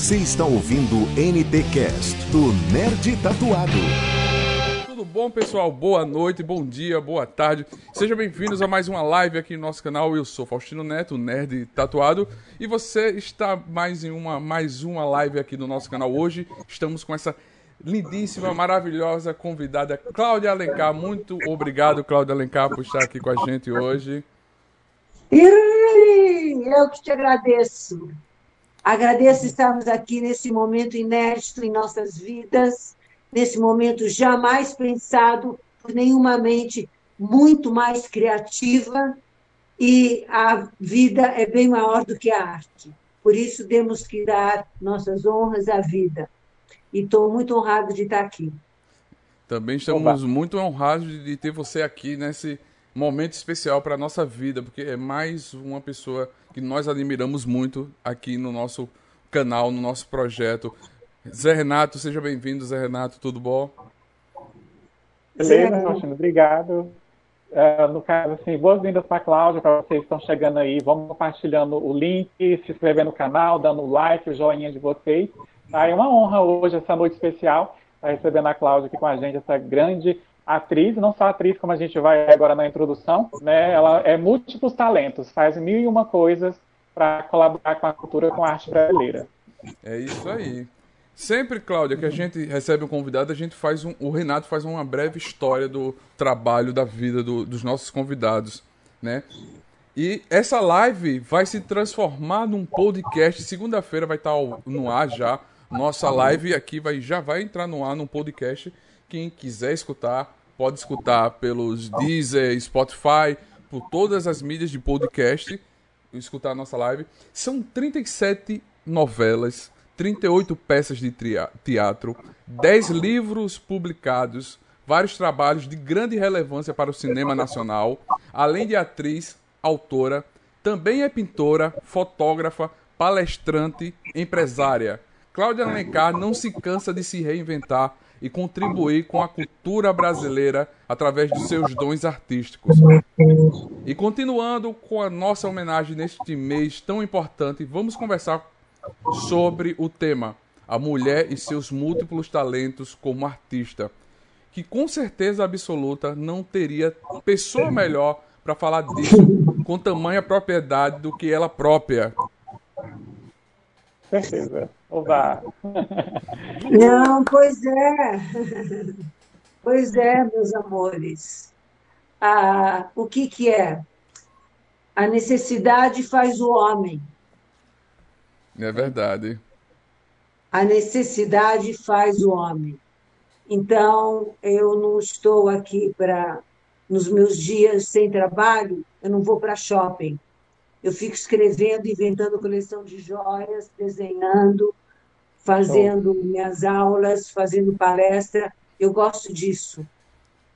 Você está ouvindo NT Cast do Nerd Tatuado. Tudo bom, pessoal? Boa noite, bom dia, boa tarde. Sejam bem-vindos a mais uma live aqui no nosso canal. Eu sou Faustino Neto, Nerd Tatuado, e você está mais em uma mais uma live aqui no nosso canal hoje. Estamos com essa lindíssima, maravilhosa convidada Cláudia Alencar. Muito obrigado, Cláudia Alencar, por estar aqui com a gente hoje. Eu que te agradeço. Agradeço estarmos aqui nesse momento inédito em nossas vidas, nesse momento jamais pensado por nenhuma mente muito mais criativa, e a vida é bem maior do que a arte. Por isso, temos que dar nossas honras à vida. E estou muito honrado de estar aqui. Também estamos Oba. muito honrados de ter você aqui nesse momento especial para a nossa vida, porque é mais uma pessoa que nós admiramos muito aqui no nosso canal, no nosso projeto. Zé Renato, seja bem-vindo, Zé Renato, tudo bom? Beleza, Faustino, obrigado. Uh, no caso, assim, boas-vindas para a Cláudia, para vocês que estão chegando aí. Vamos compartilhando o link, se inscrever no canal, dando o like, o joinha de vocês. Tá? É uma honra hoje, essa noite especial, estar tá recebendo a Cláudia aqui com a gente, essa grande atriz, não só atriz, como a gente vai agora na introdução, né? Ela é múltiplos talentos, faz mil e uma coisas para colaborar com a cultura, com a arte brasileira. É isso aí. Sempre, Cláudia, que a gente recebe um convidado, a gente faz um, o Renato faz uma breve história do trabalho, da vida do, dos nossos convidados, né? E essa live vai se transformar num podcast. Segunda-feira vai estar no ar já. Nossa live aqui vai, já vai entrar no ar num podcast. Quem quiser escutar, pode escutar pelos Deezer, Spotify, por todas as mídias de podcast escutar a nossa live. São 37 novelas, 38 peças de teatro, 10 livros publicados, vários trabalhos de grande relevância para o cinema nacional, além de atriz, autora, também é pintora, fotógrafa, palestrante, empresária. Cláudia Alencar não se cansa de se reinventar e contribuir com a cultura brasileira através de seus dons artísticos. E continuando com a nossa homenagem neste mês tão importante, vamos conversar sobre o tema a mulher e seus múltiplos talentos como artista, que com certeza absoluta não teria pessoa melhor para falar disso com tamanha propriedade do que ela própria. Certeza. Oba! Não, pois é. Pois é, meus amores. Ah, o que, que é? A necessidade faz o homem. É verdade. A necessidade faz o homem. Então, eu não estou aqui para, nos meus dias sem trabalho, eu não vou para shopping. Eu fico escrevendo, inventando coleção de joias, desenhando, fazendo minhas aulas, fazendo palestra. Eu gosto disso.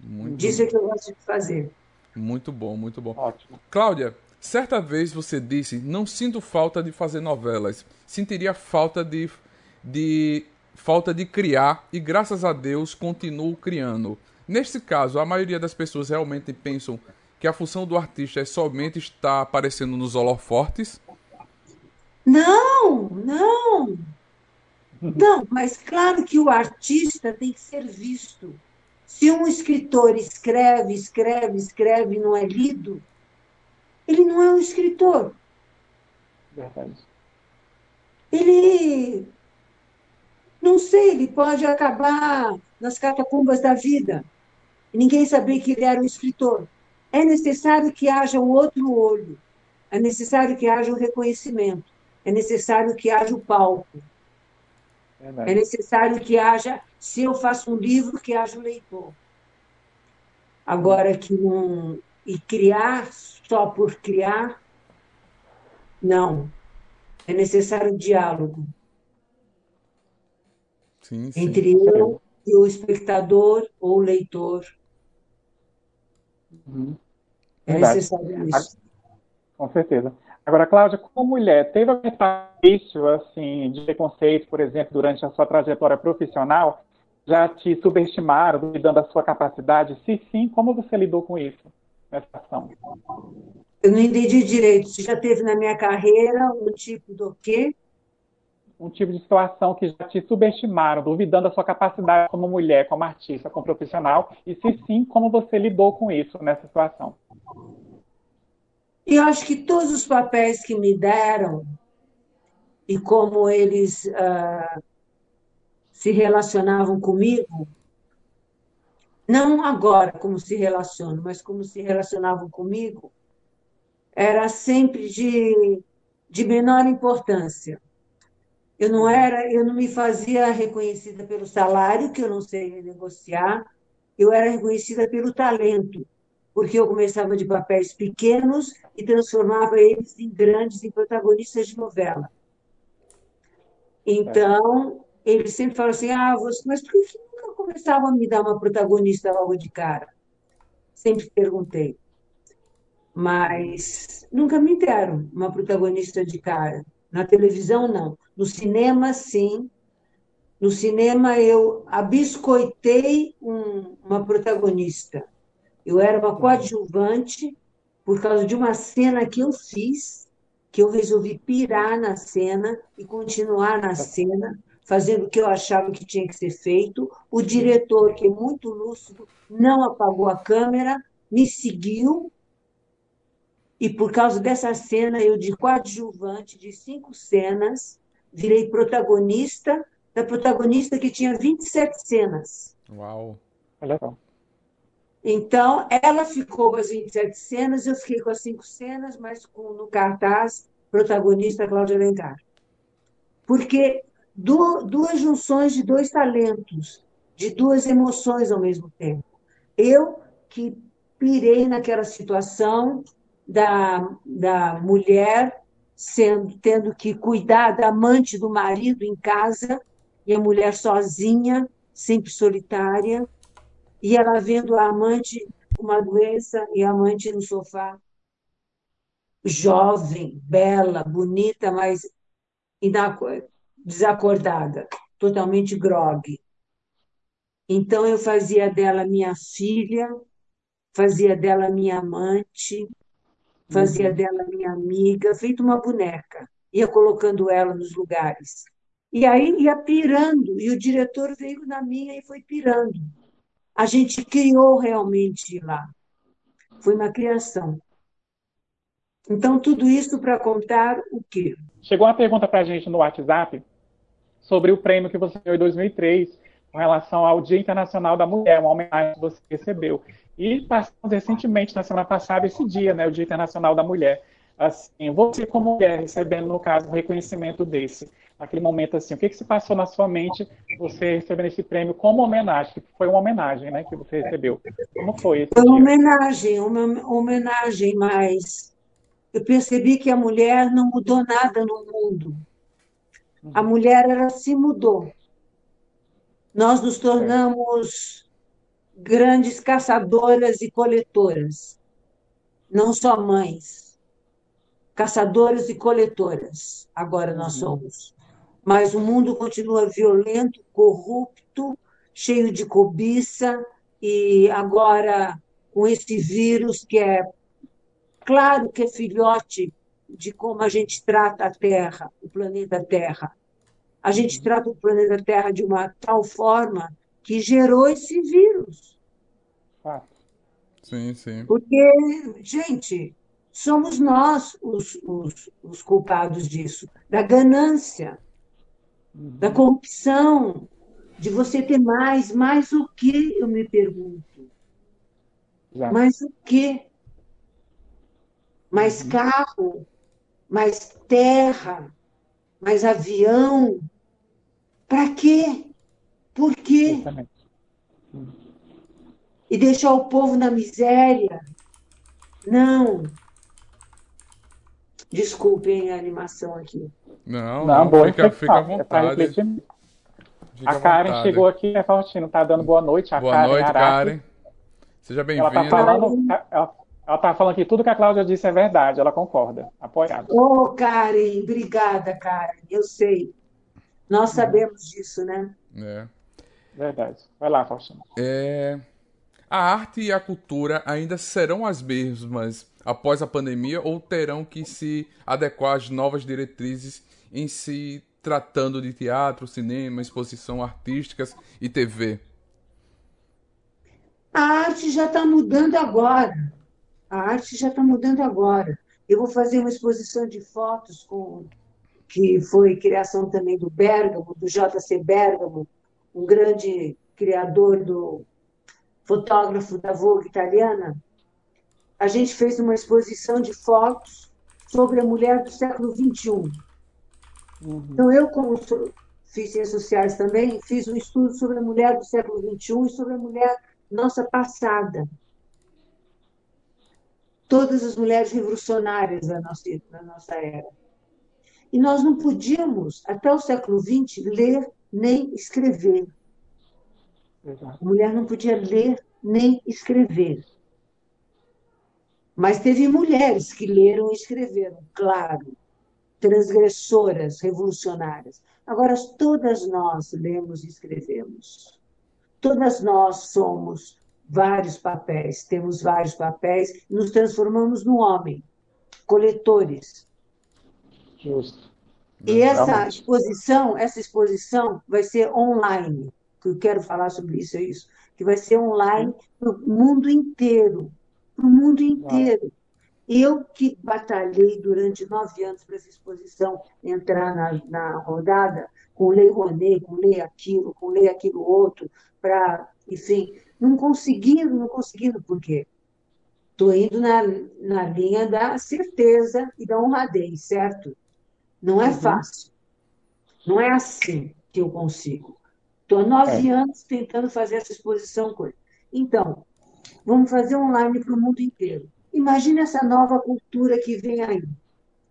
Muito disso é que eu gosto de fazer. Muito bom, muito bom. Ótimo. Cláudia, certa vez você disse: Não sinto falta de fazer novelas, sentiria falta de, de falta de criar e graças a Deus continuo criando. Neste caso, a maioria das pessoas realmente pensam que a função do artista é somente estar aparecendo nos holofortes? Não, não. Não, mas claro que o artista tem que ser visto. Se um escritor escreve, escreve, escreve e não é lido, ele não é um escritor. Verdade. Ele, não sei, ele pode acabar nas catacumbas da vida e ninguém saber que ele era um escritor. É necessário que haja um outro olho, é necessário que haja um reconhecimento, é necessário que haja o palco. É, é necessário que haja, se eu faço um livro, que haja um leitor. Agora que não. E criar só por criar, não. É necessário diálogo. Sim, sim. Entre eu e o espectador ou o leitor. Uhum. É necessário isso. Com certeza. Agora, Cláudia, como mulher, teve algum início assim, de preconceito, por exemplo, durante a sua trajetória profissional? Já te subestimaram, duvidando da sua capacidade? Se sim, como você lidou com isso nessa ação? Eu não entendi direito. Se já teve na minha carreira um tipo do quê? Um tipo de situação que já te subestimaram, duvidando da sua capacidade como mulher, como artista, como profissional, e se sim, como você lidou com isso nessa situação? E acho que todos os papéis que me deram e como eles uh, se relacionavam comigo, não agora como se relacionam, mas como se relacionavam comigo, era sempre de, de menor importância. Eu não era, eu não me fazia reconhecida pelo salário, que eu não sei negociar, eu era reconhecida pelo talento, porque eu começava de papéis pequenos e transformava eles em grandes, em protagonistas de novela. Então, ele sempre fala assim: ah, você, mas por que nunca começava a me dar uma protagonista logo de cara? Sempre perguntei. Mas nunca me deram uma protagonista de cara. Na televisão, não. No cinema, sim. No cinema, eu abiscoitei um, uma protagonista. Eu era uma coadjuvante por causa de uma cena que eu fiz, que eu resolvi pirar na cena e continuar na cena, fazendo o que eu achava que tinha que ser feito. O diretor, que é muito lúcido, não apagou a câmera, me seguiu e por causa dessa cena, eu, de coadjuvante de cinco cenas, virei protagonista da protagonista que tinha 27 cenas. Uau! Legal. Então, ela ficou com as 27 cenas, eu fiquei com as cinco cenas, mas com, no cartaz, protagonista Cláudia Alencar. Porque duas junções de dois talentos, de duas emoções ao mesmo tempo. Eu, que pirei naquela situação, da, da mulher sendo tendo que cuidar da amante do marido em casa e a mulher sozinha, sempre solitária, e ela vendo a amante com uma doença e a amante no sofá, jovem, bela, bonita, mas desacordada, totalmente grogue. Então eu fazia dela minha filha, fazia dela minha amante, fazia dela minha amiga, feito uma boneca, ia colocando ela nos lugares. E aí ia pirando, e o diretor veio na minha e foi pirando. A gente criou realmente lá. Foi uma criação. Então, tudo isso para contar o quê? Chegou uma pergunta para a gente no WhatsApp sobre o prêmio que você ganhou em 2003 com relação ao Dia Internacional da Mulher, uma homenagem que você recebeu. E passamos recentemente, na semana passada, esse dia, né, o Dia Internacional da Mulher. Assim, você como mulher recebendo, no caso, um reconhecimento desse, naquele momento assim, o que, que se passou na sua mente você recebendo esse prêmio como homenagem? Foi uma homenagem, né, que você recebeu. Como foi esse Foi uma homenagem, uma homenagem, mas eu percebi que a mulher não mudou nada no mundo. A uhum. mulher, ela se mudou. Nós nos tornamos grandes caçadoras e coletoras, não só mães, caçadoras e coletoras, agora nós uhum. somos. Mas o mundo continua violento, corrupto, cheio de cobiça, e agora com esse vírus que é claro que é filhote de como a gente trata a Terra, o planeta Terra. A gente uhum. trata o planeta Terra de uma tal forma que gerou esse vírus. Sim, sim. Porque, gente, somos nós os, os, os culpados disso, da ganância, uhum. da corrupção, de você ter mais, mais o que, eu me pergunto. Exato. Mais o que? Mais uhum. carro, mais terra, mais avião. Para quê? Por quê? E deixar o povo na miséria? Não. Desculpem a animação aqui. Não, não, boa fica, fica à é vontade. Fica a Karen vontade. chegou aqui, né, Faustino? Tá dando boa noite. A boa Karen noite, Karen. Seja bem-vinda. Ela tá falando, ela, ela tá falando que tudo que a Cláudia disse é verdade, ela concorda. Apoiada. Ô, oh, Karen, obrigada, Karen. Eu sei. Nós uhum. sabemos disso, né? É. Verdade. Vai lá, Faustino. É... A arte e a cultura ainda serão as mesmas após a pandemia ou terão que se adequar às novas diretrizes em se tratando de teatro, cinema, exposição artísticas e TV? A arte já está mudando agora. A arte já está mudando agora. Eu vou fazer uma exposição de fotos com que foi criação também do Bergamo, do JC Bergamo, um grande criador do fotógrafo da Vogue italiana. A gente fez uma exposição de fotos sobre a mulher do século XXI. Uhum. Então, eu, como fiz ciências sociais também, fiz um estudo sobre a mulher do século XXI e sobre a mulher nossa passada. Todas as mulheres revolucionárias da nossa, da nossa era. E nós não podíamos, até o século XX, ler nem escrever. A mulher não podia ler nem escrever. Mas teve mulheres que leram e escreveram, claro, transgressoras, revolucionárias. Agora, todas nós lemos e escrevemos. Todas nós somos vários papéis, temos vários papéis, nos transformamos no homem, coletores. Justo. E essa exposição, essa exposição vai ser online, que eu quero falar sobre isso, é isso, que vai ser online para o mundo inteiro, para o mundo inteiro. Eu que batalhei durante nove anos para essa exposição entrar na, na rodada, com lei Rouanet, com lei aquilo, com lei aquilo outro, para, enfim, não conseguindo, não conseguindo, por quê? Estou indo na, na linha da certeza e da honradez, certo? Não é uhum. fácil. Não é assim que eu consigo. Estou nove é. anos tentando fazer essa exposição ele. Então, vamos fazer online para o mundo inteiro. Imagina essa nova cultura que vem aí,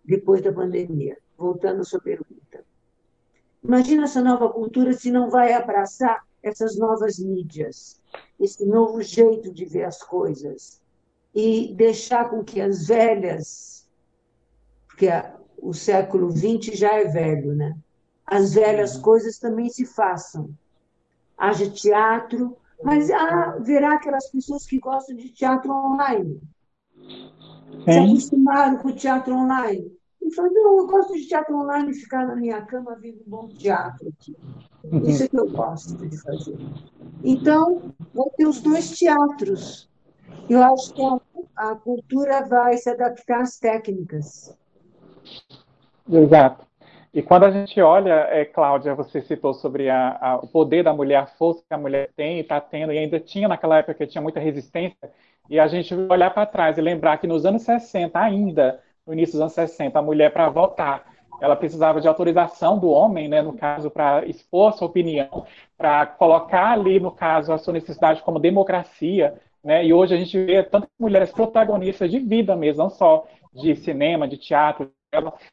depois da pandemia. Voltando à sua pergunta. Imagina essa nova cultura se não vai abraçar essas novas mídias, esse novo jeito de ver as coisas e deixar com que as velhas, porque o século XX já é velho, né? As velhas coisas também se façam. Haja teatro, mas haverá aquelas pessoas que gostam de teatro online. Se acostumaram com o teatro online. E falou, não, eu gosto de teatro online e ficar na minha cama vendo um bom teatro aqui. Isso é que eu gosto de fazer. Então, vou ter os dois teatros. Eu acho que a, a cultura vai se adaptar às técnicas. Exato. E quando a gente olha, é, Cláudia, você citou sobre a, a, o poder da mulher, a força que a mulher tem e está tendo, e ainda tinha naquela época que tinha muita resistência, e a gente olhar para trás e lembrar que nos anos 60, ainda, no início dos anos 60, a mulher, para votar, ela precisava de autorização do homem, né, no caso, para expor sua opinião, para colocar ali, no caso, a sua necessidade como democracia, né, e hoje a gente vê tantas mulheres protagonistas de vida mesmo, não só de cinema, de teatro,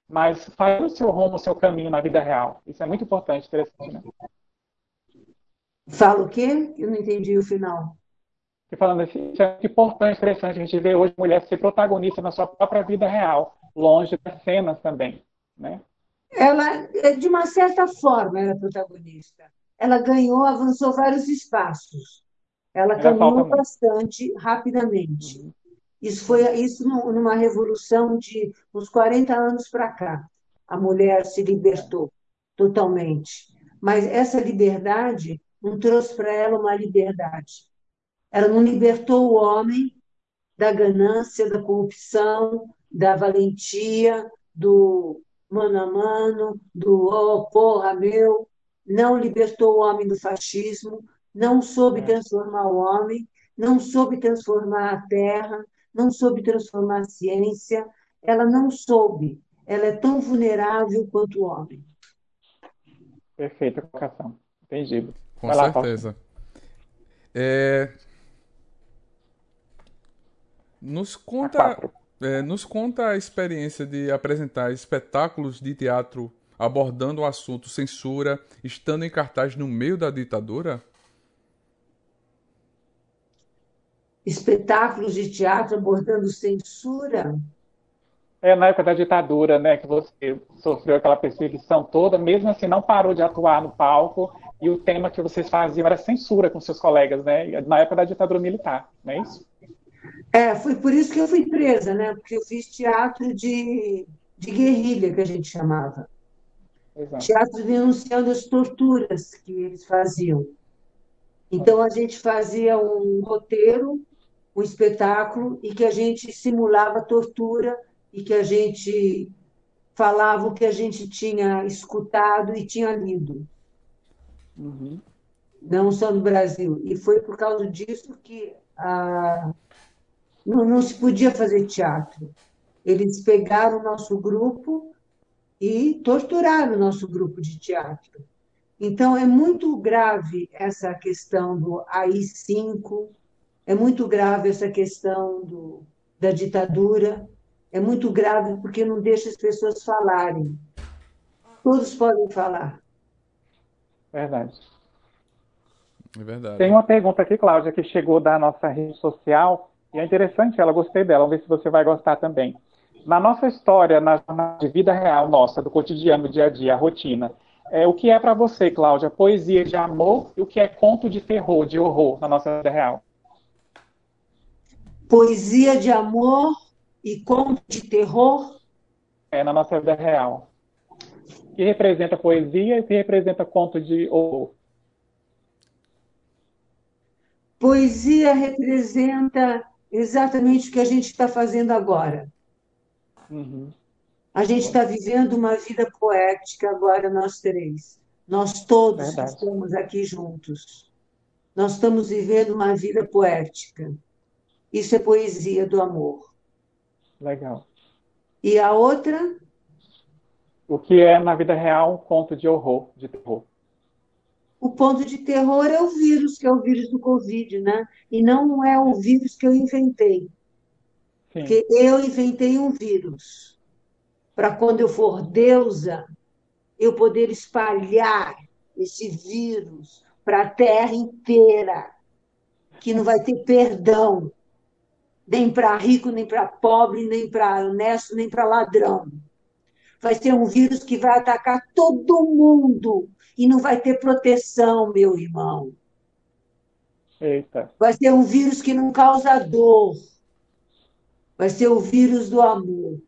mas faz o seu rumo, o seu caminho na vida real. Isso é muito importante, interessante, né? Fala o quê? Eu não entendi o final. E falando assim, isso é muito importante, interessante a gente ver hoje mulher ser protagonista na sua própria vida real, longe das cenas também, né? Ela, de uma certa forma, era é protagonista. Ela ganhou, avançou vários espaços. Ela, ela caminhou bastante rapidamente. Isso foi isso numa revolução de uns 40 anos para cá. A mulher se libertou totalmente. Mas essa liberdade não trouxe para ela uma liberdade. Ela não libertou o homem da ganância, da corrupção, da valentia, do mano a mano, do oh, porra meu. Não libertou o homem do fascismo, não soube é. transformar o homem, não soube transformar a terra, não soube transformar a ciência, ela não soube. Ela é tão vulnerável quanto o homem. Perfeita colocação. Entendido. Com Vai certeza. Lá, é... Nos conta, é, nos conta a experiência de apresentar espetáculos de teatro abordando o assunto censura, estando em cartaz no meio da ditadura? Espetáculos de teatro abordando censura. É na época da ditadura, né, que você sofreu aquela perseguição toda, mesmo assim não parou de atuar no palco e o tema que vocês faziam era censura com seus colegas, né, na época da ditadura militar, não é isso? É, foi por isso que eu fui presa, né, porque eu fiz teatro de, de guerrilha, que a gente chamava. Exato. Teatro denunciando as torturas que eles faziam. Então, a gente fazia um roteiro, um espetáculo, e que a gente simulava tortura e que a gente falava o que a gente tinha escutado e tinha lido. Uhum. Não só no Brasil. E foi por causa disso que ah, não, não se podia fazer teatro. Eles pegaram o nosso grupo e torturaram o nosso grupo de teatro. Então, é muito grave essa questão do AI-5, é muito grave essa questão do, da ditadura, é muito grave porque não deixa as pessoas falarem. Todos podem falar. Verdade. É verdade. Tem uma pergunta aqui, Cláudia, que chegou da nossa rede social, e é interessante, ela gostei dela, vamos ver se você vai gostar também. Na nossa história, na, na de vida real nossa, do cotidiano, dia a dia, a rotina, é, o que é para você, Cláudia, poesia de amor e o que é conto de terror, de horror na nossa vida real? Poesia de amor e conto de terror? É, na nossa vida real. Que representa poesia e que representa conto de horror? Poesia representa exatamente o que a gente está fazendo agora. Uhum. A gente está vivendo uma vida poética agora, nós três. Nós todos Verdade. estamos aqui juntos. Nós estamos vivendo uma vida poética. Isso é poesia do amor. Legal. E a outra? O que é, na vida real, um conto de horror, de terror? O ponto de terror é o vírus, que é o vírus do Covid, né? E não é o vírus que eu inventei. Sim. Porque eu inventei um vírus para quando eu for deusa, eu poder espalhar esse vírus para a terra inteira, que não vai ter perdão, nem para rico, nem para pobre, nem para honesto, nem para ladrão. Vai ser um vírus que vai atacar todo mundo e não vai ter proteção, meu irmão. Eita. Vai ser um vírus que não causa dor. Vai ser o vírus do amor.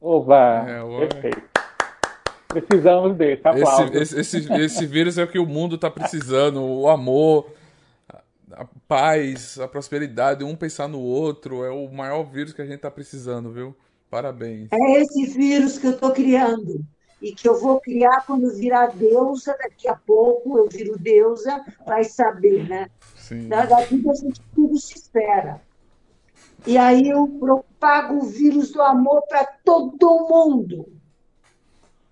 Oba! É, Perfeito. Precisamos desse, aplausos. Esse, esse, esse, vírus é o que o mundo está precisando, o amor, a paz, a prosperidade, um pensar no outro, é o maior vírus que a gente está precisando, viu? Parabéns. É esse vírus que eu estou criando e que eu vou criar quando virar deusa, daqui a pouco eu viro deusa, vai saber, né? Sim. Daqui a gente tudo se espera. E aí eu propago o vírus do amor para todo mundo.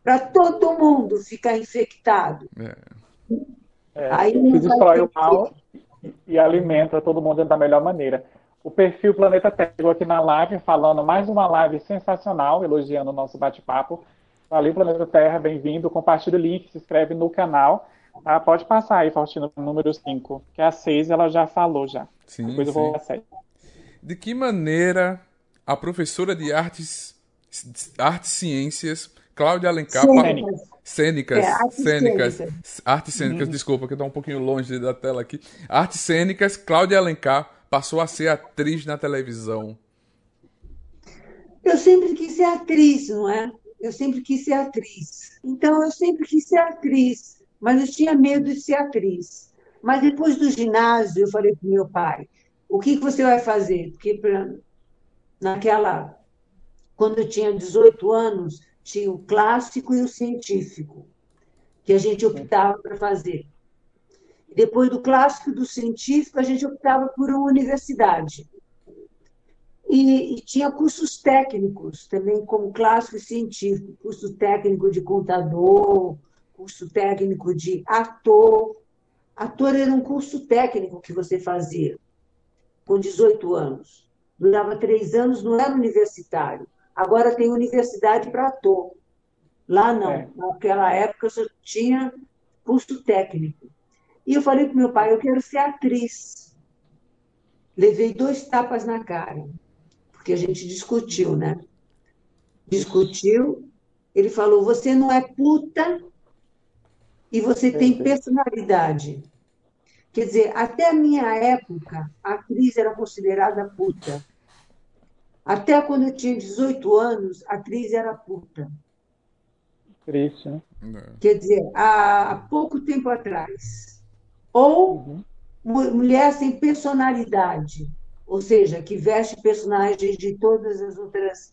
Para todo mundo ficar infectado. É. É, aí se destrói o mal e alimenta todo mundo da melhor maneira. O perfil Planeta Terra aqui na live, falando mais uma live sensacional, elogiando o nosso bate-papo. Valeu, Planeta Terra, bem-vindo. Compartilhe o link, se inscreve no canal. Tá? Pode passar aí, Faustino, número 5, que a 6 ela já falou já. Sim, Depois eu vou a 7 de que maneira a professora de artes, artes ciências, Cláudia Alencar. Cênicas. Cênicas. É, artes cênicas. cênicas. Artes cênicas, uhum. desculpa, que está um pouquinho longe da tela aqui. Artes cênicas, Cláudia Alencar passou a ser atriz na televisão. Eu sempre quis ser atriz, não é? Eu sempre quis ser atriz. Então, eu sempre quis ser atriz, mas eu tinha medo de ser atriz. Mas depois do ginásio, eu falei para meu pai: o que, que você vai fazer? Porque pra, naquela. Quando eu tinha 18 anos, tinha o clássico e o científico, que a gente optava para fazer. Depois do clássico e do científico, a gente optava por uma universidade. E, e, tinha cursos técnicos também, como clássico e científico, curso técnico de contador, curso técnico de ator. Ator era um curso técnico que você fazia com 18 anos. Durava três anos, não era universitário. Agora tem universidade para ator. Lá não. É. Naquela época só tinha curso técnico. E eu falei para meu pai, eu quero ser atriz. Levei dois tapas na cara, porque a gente discutiu, né? Discutiu. Ele falou: você não é puta e você tem personalidade. Quer dizer, até a minha época, a atriz era considerada puta. Até quando eu tinha 18 anos, a atriz era puta. Triste, né? É. Quer dizer, há pouco tempo atrás. Ou uhum. mulher sem personalidade, ou seja, que veste personagens de todas as outras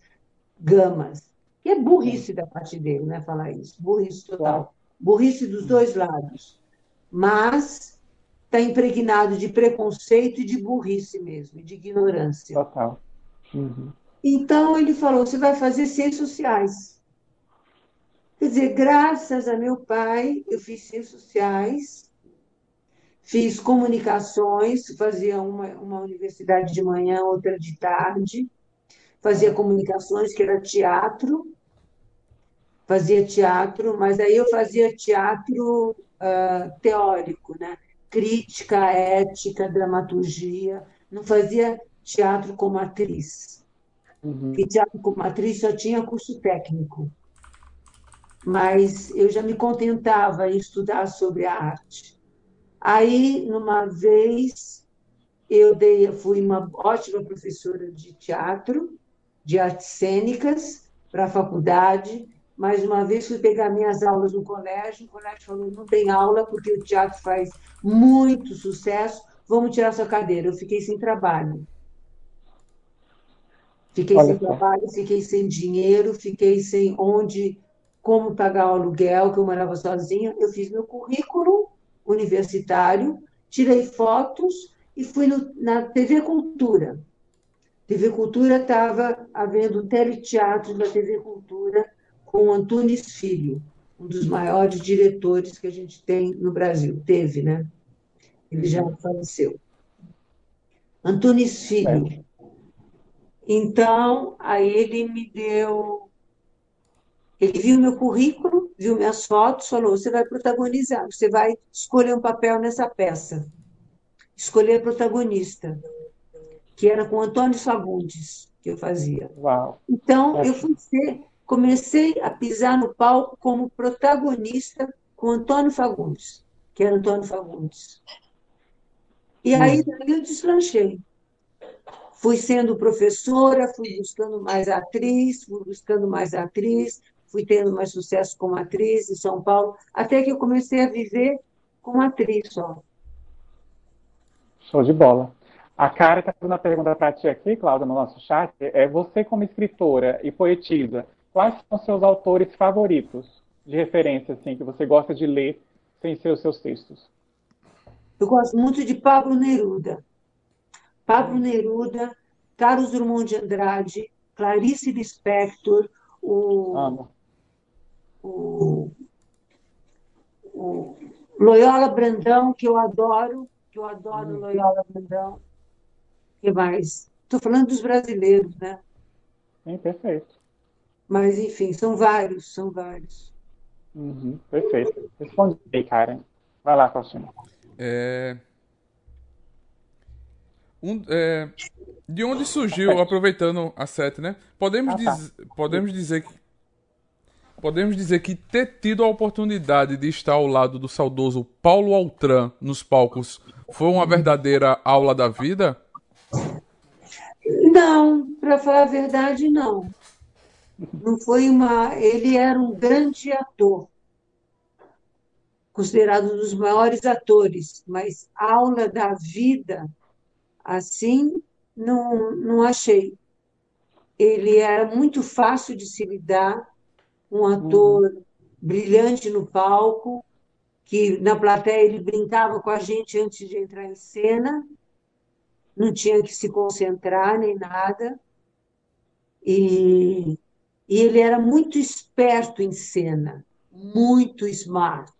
gamas. Que é burrice da parte dele, né? Falar isso. Burrice total. Burrice dos dois lados. Mas está impregnado de preconceito e de burrice mesmo, de ignorância. Total. Uhum. Então ele falou: você vai fazer ciências sociais. Quer dizer, graças a meu pai, eu fiz ciências sociais, fiz comunicações, fazia uma, uma universidade de manhã, outra de tarde, fazia comunicações, que era teatro, fazia teatro, mas aí eu fazia teatro uh, teórico, né? crítica, ética, dramaturgia, não fazia teatro como atriz. Uhum. Porque teatro como atriz só tinha curso técnico. Mas eu já me contentava em estudar sobre a arte. Aí, numa vez, eu dei, fui uma ótima professora de teatro, de artes cênicas, para a faculdade. Mais uma vez, fui pegar minhas aulas no colégio. O colégio falou: não tem aula, porque o teatro faz muito sucesso, vamos tirar sua cadeira. Eu fiquei sem trabalho. Fiquei Olha sem só. trabalho, fiquei sem dinheiro, fiquei sem onde, como pagar o aluguel, que eu morava sozinha. Eu fiz meu currículo universitário, tirei fotos e fui no, na TV Cultura. TV Cultura estava havendo um teleteatro da TV Cultura com Antunes Filho, um dos maiores diretores que a gente tem no Brasil. Teve, né? Ele já faleceu. Antunes Filho. É. Então, aí ele me deu. Ele viu meu currículo, viu minhas fotos, falou: você vai protagonizar, você vai escolher um papel nessa peça. Escolher protagonista, que era com Antônio Fagundes, que eu fazia. Uau. Então, eu fui ser, comecei a pisar no palco como protagonista com Antônio Fagundes, que era Antônio Fagundes. E aí, hum. daí eu deslanchei fui sendo professora, fui buscando mais atriz, fui buscando mais atriz, fui tendo mais sucesso como atriz em São Paulo, até que eu comecei a viver como atriz só. Show de bola. A Cara está fazendo uma pergunta para ti aqui, Cláudia, no nosso chat. É você como escritora e poetisa, quais são seus autores favoritos de referência, assim, que você gosta de ler sem ser os seus textos? Eu gosto muito de Pablo Neruda. Pablo Neruda, Carlos Drummond de Andrade, Clarice Lispector, o, o, o, Loyola Brandão, que eu adoro, que eu adoro hum. Loyola Brandão. O que mais? Estou falando dos brasileiros, né? Sim, perfeito. Mas, enfim, são vários, são vários. Uhum, perfeito. Responde aí, Karen. Vai lá, Faustina. É, um, é, de onde surgiu, aproveitando a sete, né? Podemos, ah, tá. diz, podemos dizer que podemos dizer que ter tido a oportunidade de estar ao lado do saudoso Paulo Altran nos palcos foi uma verdadeira aula da vida? Não, para falar a verdade, não. Não foi uma. Ele era um grande ator, considerado um dos maiores atores, mas aula da vida Assim, não, não achei. Ele era muito fácil de se lidar, um ator uhum. brilhante no palco, que na plateia ele brincava com a gente antes de entrar em cena, não tinha que se concentrar nem nada. E, e ele era muito esperto em cena, muito smart,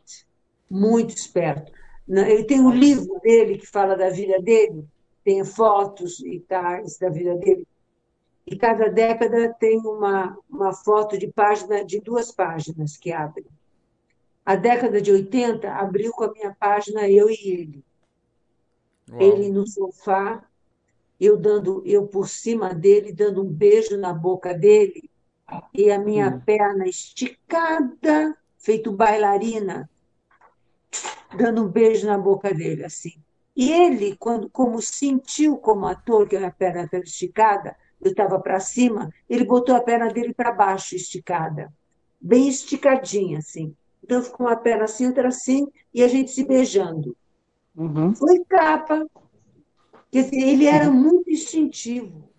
muito esperto. Ele tem um livro dele que fala da vida dele, tem fotos e tais da vida dele. E cada década tem uma, uma foto de página de duas páginas que abre. A década de 80 abriu com a minha página eu e ele. Uau. Ele no sofá, eu dando eu por cima dele, dando um beijo na boca dele, e a minha hum. perna esticada, feito bailarina, dando um beijo na boca dele assim. E ele, quando, como sentiu como ator que a perna estava esticada, eu estava para cima, ele botou a perna dele para baixo, esticada, bem esticadinha, assim. Então, ficou uma perna assim, outra assim, e a gente se beijando. Uhum. Foi capa. Quer dizer, ele era muito instintivo.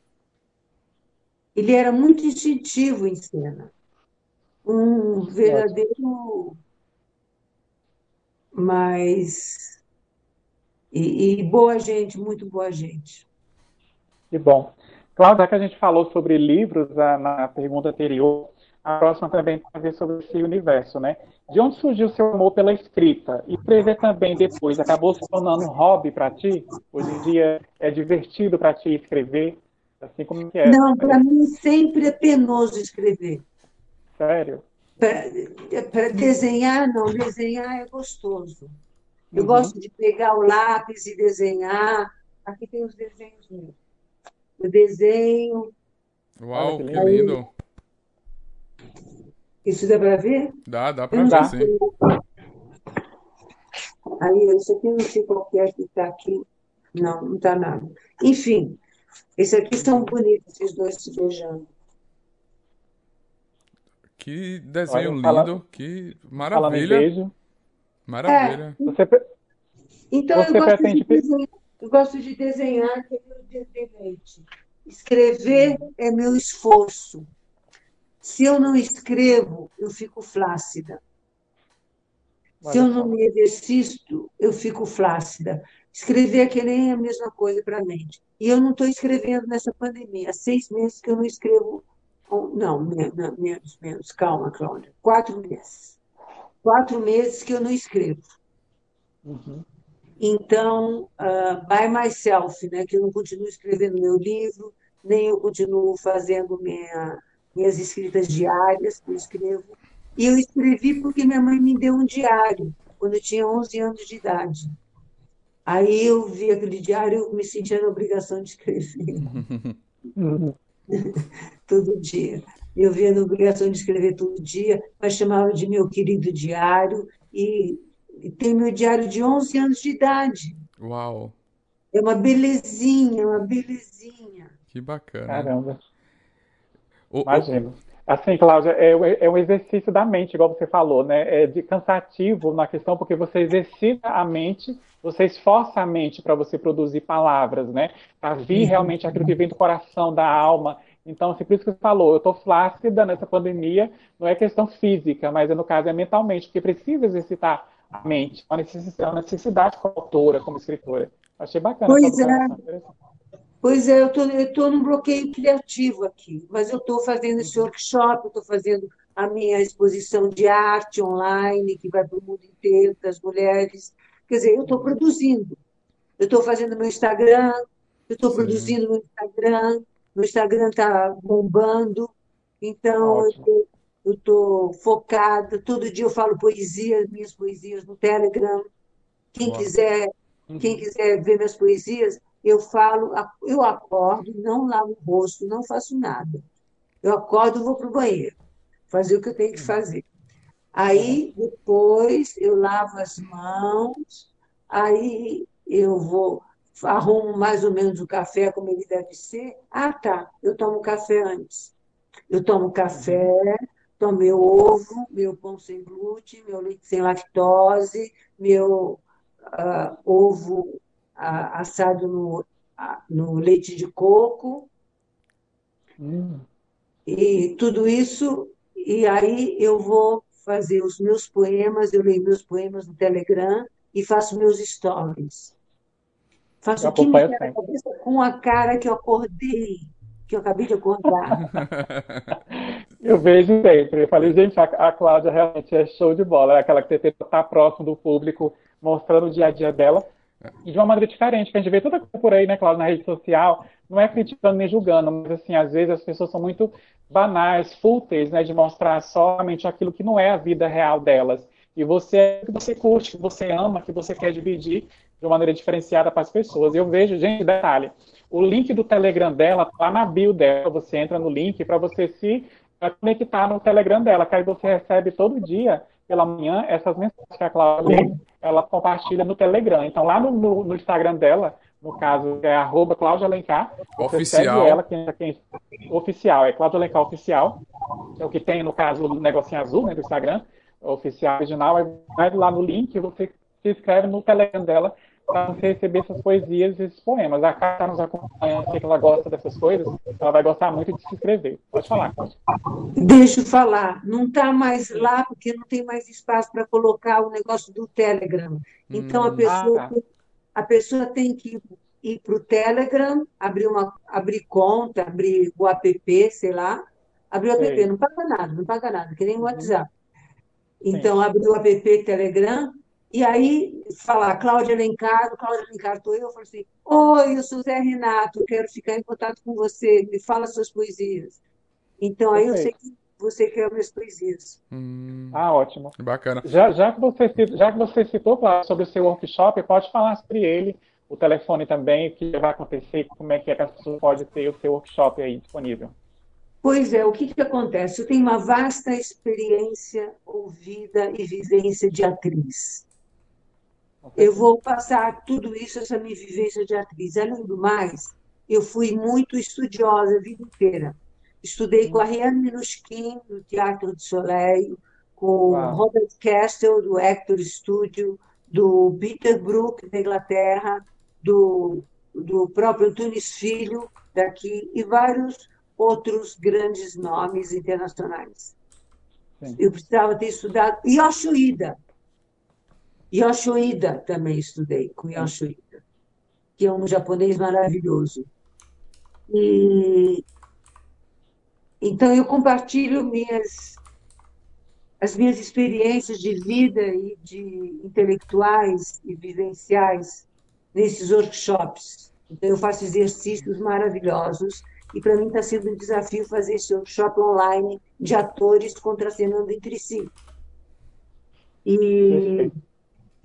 Ele era muito instintivo em cena. Um verdadeiro. Mas. E, e boa gente, muito boa gente. Que bom. Claro, já que a gente falou sobre livros na pergunta anterior, a próxima também tem a ver sobre esse universo, né? De onde surgiu o seu amor pela escrita? E escrever também depois acabou se tornando um hobby para ti? Hoje em dia é divertido para ti escrever? Assim como que é? Não, para mim sempre é penoso escrever. Sério? Para desenhar, não. Desenhar é gostoso. Eu uhum. gosto de pegar o lápis e desenhar. Aqui tem os desenhos meus. Eu desenho. Uau, que lindo! Isso dá para ver? Dá, dá para ver, sim. Aí, isso aqui eu não sei qual é que está aqui. Não, não está nada. Enfim, esses aqui são bonitos, esses dois se beijando. Que desenho Olha, fala, lindo, que maravilha. Beijo. Maravilha. É, você, então, você eu, gosto pretende... de desenhar, eu gosto de desenhar, que é meu deleite. Escrever é meu esforço. Se eu não escrevo, eu fico flácida. Se eu não me exercito, eu fico flácida. Escrever é que nem a mesma coisa para a mente. E eu não estou escrevendo nessa pandemia. Há seis meses que eu não escrevo. Não, menos, menos. Calma, Cláudia. Quatro meses. Quatro meses que eu não escrevo. Uhum. Então, uh, by myself, né? que eu não continuo escrevendo meu livro, nem eu continuo fazendo minha minhas escritas diárias que eu escrevo. E eu escrevi porque minha mãe me deu um diário, quando eu tinha 11 anos de idade. Aí eu vi aquele diário e me sentia na obrigação de escrever. todo dia. Eu via na obrigação de escrever todo dia, mas chamava de meu querido diário. E, e tem meu diário de 11 anos de idade. Uau! É uma belezinha, uma belezinha. Que bacana. Caramba. Imagino. Assim, Cláudia, é, é, um exercício da mente, igual você falou, né? É de cansativo na questão, porque você exercita a mente, você esforça a mente para você produzir palavras, né? Para vir uhum. realmente aquilo que vem do coração, da alma. Então, assim, por isso que você falou, eu estou flácida nessa pandemia, não é questão física, mas no caso é mentalmente, porque precisa exercitar a mente, uma necessidade, uma necessidade como autora, como escritora. Achei bacana. Pois é. Pois é, eu tô, estou num bloqueio criativo aqui, mas eu estou fazendo esse workshop, estou fazendo a minha exposição de arte online, que vai para o mundo inteiro, das mulheres. Quer dizer, eu estou produzindo. Eu estou fazendo meu Instagram, eu estou produzindo meu Instagram, meu Instagram está bombando, então eu estou focada. Todo dia eu falo poesia, minhas poesias no Telegram. Quem quiser, quem quiser ver minhas poesias, eu falo, eu acordo, não lavo o rosto, não faço nada. Eu acordo, vou para o banheiro, fazer o que eu tenho que fazer. Aí, depois, eu lavo as mãos, aí eu vou, arrumo mais ou menos o café como ele deve ser. Ah, tá, eu tomo café antes. Eu tomo café, tomo meu ovo, meu pão sem glúten, meu leite sem lactose, meu uh, ovo assado no, no leite de coco. Hum. E tudo isso, e aí eu vou fazer os meus poemas, eu leio meus poemas no Telegram e faço meus stories. Faço química com a cara que eu acordei, que eu acabei de acordar. eu vejo sempre. Eu falei, gente, a, a Cláudia realmente é show de bola. É aquela que tenta estar próximo do público, mostrando o dia a dia dela e de uma maneira diferente, que a gente vê toda por aí, né, Cláudio, na rede social, não é criticando nem julgando, mas assim, às vezes as pessoas são muito banais, fúteis, né, de mostrar somente aquilo que não é a vida real delas. E você é que você curte, que você ama, que você quer dividir de uma maneira diferenciada para as pessoas. Eu vejo, gente, detalhe, o link do Telegram dela tá na bio dela, você entra no link para você se conectar no Telegram dela, que aí você recebe todo dia pela manhã essas mensagens que a Cláudia ela compartilha no Telegram. Então, lá no, no, no Instagram dela, no caso, é arroba Cláudia Alencar. Oficial. ela, quem, quem, oficial, é Cláudia Alencar Oficial. É o que tem, no caso, o negocinho azul né, do Instagram. oficial original, aí vai lá no link e você se inscreve no Telegram dela para você receber essas poesias e esses poemas. A Cá está nos acompanhando, sei que ela gosta dessas coisas, ela vai gostar muito de se inscrever. Pode falar, Cláudia. Deixa eu falar. Não está mais lá porque não tem mais espaço para colocar o negócio do Telegram. Então, a, Hum. pessoa, Ah, tá. a pessoa tem que ir para o Telegram, abrir, uma, abrir conta, abrir o app, sei lá. Abrir o app, Sei. não paga nada, não paga nada, que nem o WhatsApp. Então, abrir o app Telegram e aí falar, Cláudia Alencar, Cláudia Alencar, estou eu, eu falo assim, oi, eu sou o Zé Renato, quero ficar em contato com você, me fala suas poesias. Então, aí eu sei Perfeito. que você quer minhas poesias. Hum, Ah, ótimo. bacana. Já, já, que você, já que você citou, claro, sobre o seu workshop, pode falar sobre ele, o telefone também, o que vai acontecer, como é que a pessoa pode ter o seu workshop aí disponível. Pois é, o que que acontece? Eu tenho uma vasta experiência, ouvida e vivência de atriz. Eu vou passar tudo isso, essa minha vivência de atriz. Além do mais, eu fui muito estudiosa a vida inteira. Estudei com a Riane Minuschkin, do Teatro do Soleil, com Uau. Robert Castle, do Actor Studio, do Peter Brook, da Inglaterra, do, do próprio Antunes Filho, daqui, e vários outros grandes nomes internacionais. Sim. Eu precisava ter estudado. Yoshuida. Yoshuida também estudei com Yoshuida, que é um japonês maravilhoso. E então eu compartilho minhas as minhas experiências de vida e de intelectuais e vivenciais nesses workshops. Então eu faço exercícios maravilhosos e para mim está sendo um desafio fazer esse workshop online de atores contracenando entre si. E.